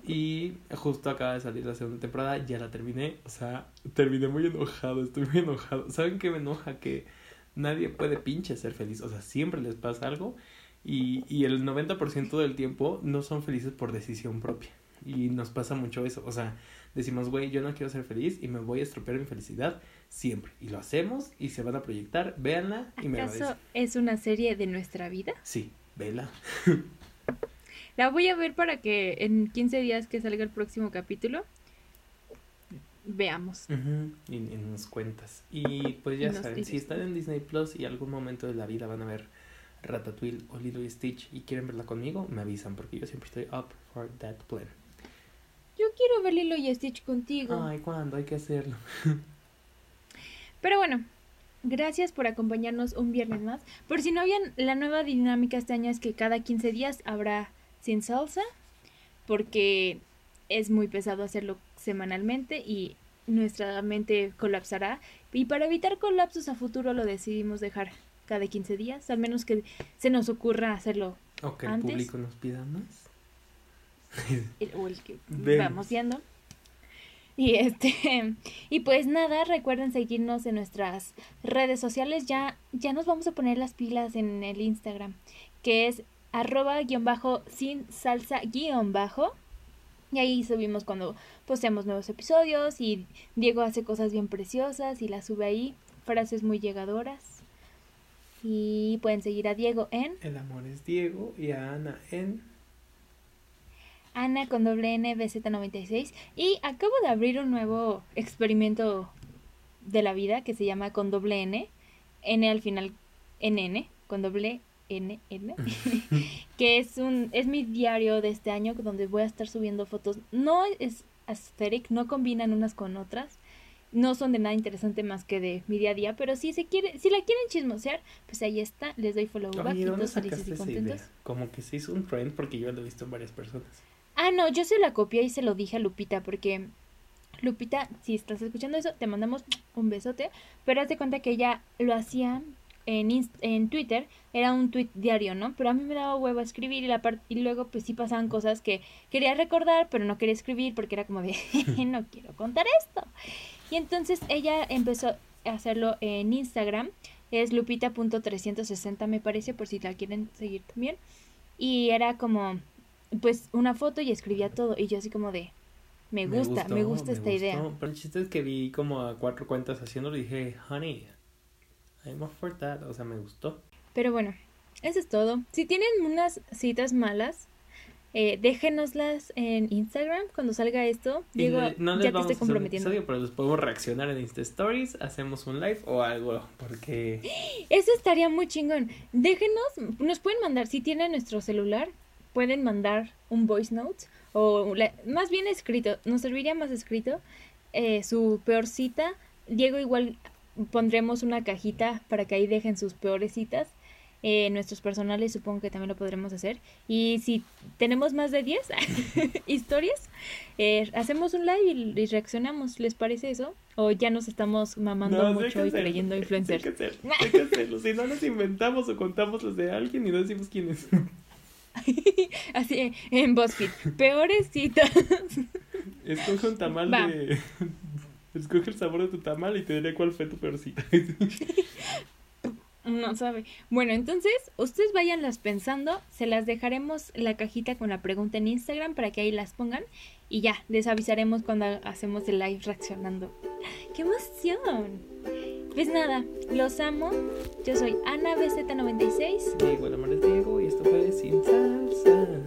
y justo acaba de salir la segunda temporada, ya la terminé, o sea, terminé muy enojado, estoy muy enojado. ¿Saben qué me enoja? Que nadie puede pinche ser feliz, o sea, siempre les pasa algo y, y el 90% del tiempo no son felices por decisión propia. Y nos pasa mucho eso, o sea, decimos, güey, yo no quiero ser feliz y me voy a estropear mi felicidad siempre. Y lo hacemos y se van a proyectar, véanla y me ¿Acaso es una serie de nuestra vida? Sí, vela. La voy a ver para que en 15 días que salga el próximo capítulo veamos. Ujú, y, y nos cuentas. Y pues ya nos saben, si están en Disney Plus y algún momento de la vida van a ver Ratatouille o Lilo y Stitch y quieren verla conmigo, me avisan porque yo siempre estoy up for that plan. Quiero ver Lilo y Stitch contigo. Ay, ¿cuándo? Hay que hacerlo. Pero bueno, gracias por acompañarnos un viernes más. Por si no habían, la nueva dinámica este año es que cada 15 días habrá sin salsa, porque es muy pesado hacerlo semanalmente y nuestra mente colapsará. Y para evitar colapsos a futuro lo decidimos dejar cada 15 días, al menos que se nos ocurra hacerlo O que el Antes. público nos pida más. el, o el que Vemos. vamos viendo. Y este, y pues nada, recuerden seguirnos en nuestras redes sociales. Ya, ya nos vamos a poner las pilas en el Instagram, que es arroba guion bajo sin salsa guion bajo. Y ahí subimos cuando posteamos nuevos episodios y Diego hace cosas bien preciosas y las sube ahí, frases muy llegadoras. Y pueden seguir a Diego en El amor es Diego y a Ana en... Ana con doble N BZ96 y acabo de abrir un nuevo experimento de la vida que se llama con doble N, N al final NN, con doble N N, que es un es mi diario de este año donde voy a estar subiendo fotos. No es aesthetic, no combinan unas con otras. No son de nada interesante más que de mi día a día, pero si se quiere, si la quieren chismosear, pues ahí está, les doy follow back Oye, y ¿dónde todos felices y contentos. idea? Como que se hizo un trend porque yo lo he visto en varias personas. Ah, no, yo se la copié y se lo dije a Lupita porque Lupita, si estás escuchando eso, te mandamos un besote, pero haz de cuenta que ella lo hacía en, en Twitter, era un tweet diario, ¿no? Pero a mí me daba huevo escribir y, la y luego pues sí pasaban cosas que quería recordar, pero no quería escribir porque era como de, no quiero contar esto. Y entonces ella empezó a hacerlo en Instagram, es lupita.360 me parece, por si la quieren seguir también. Y era como, pues, una foto y escribía todo. Y yo así como de, me gusta, me, gustó, gusta esta idea. gustó. Pero el chiste es que vi como a cuatro cuentas haciéndolo y dije, honey, I'm up for that. O sea, me gustó. Pero bueno, eso es todo. Si tienen unas citas malas, eh, déjenoslas en Instagram cuando salga esto. Le- no les ya te vamos a estoy comprometiendo. episodio, pero les podemos reaccionar en Insta Stories, hacemos un live o algo, porque Eso estaría muy chingón. Déjenos, nos pueden mandar, si tienen nuestro celular, pueden mandar un voice note o la- más bien escrito, nos serviría más escrito eh, su peor cita. Diego igual pondremos una cajita para que ahí dejen sus peores citas. Eh, nuestros personales supongo que también lo podremos hacer. Y si tenemos más de 10 historias, eh, hacemos un live y, y reaccionamos. ¿Les parece eso? ¿O ya nos estamos mamando No, mucho y creyendo influencers? Hay que hacerlo, hay que hacerlo. Si no nos inventamos o contamos los de alguien y no decimos quién es. Así en BuzzFeed. Peores citas. Escoge un tamal Va. de... Escoge el sabor de tu tamal y te diré cuál fue tu peor cita. No sabe. Bueno, entonces, ustedes váyanlas pensando. Se las dejaremos la cajita con la pregunta en Instagram para que ahí las pongan. Y ya, les avisaremos cuando hacemos el live reaccionando. ¡Qué emoción! Pues nada, los amo. Yo soy Ana BZ96. Diego, el amor es Diego y esto fue Sin Salsa.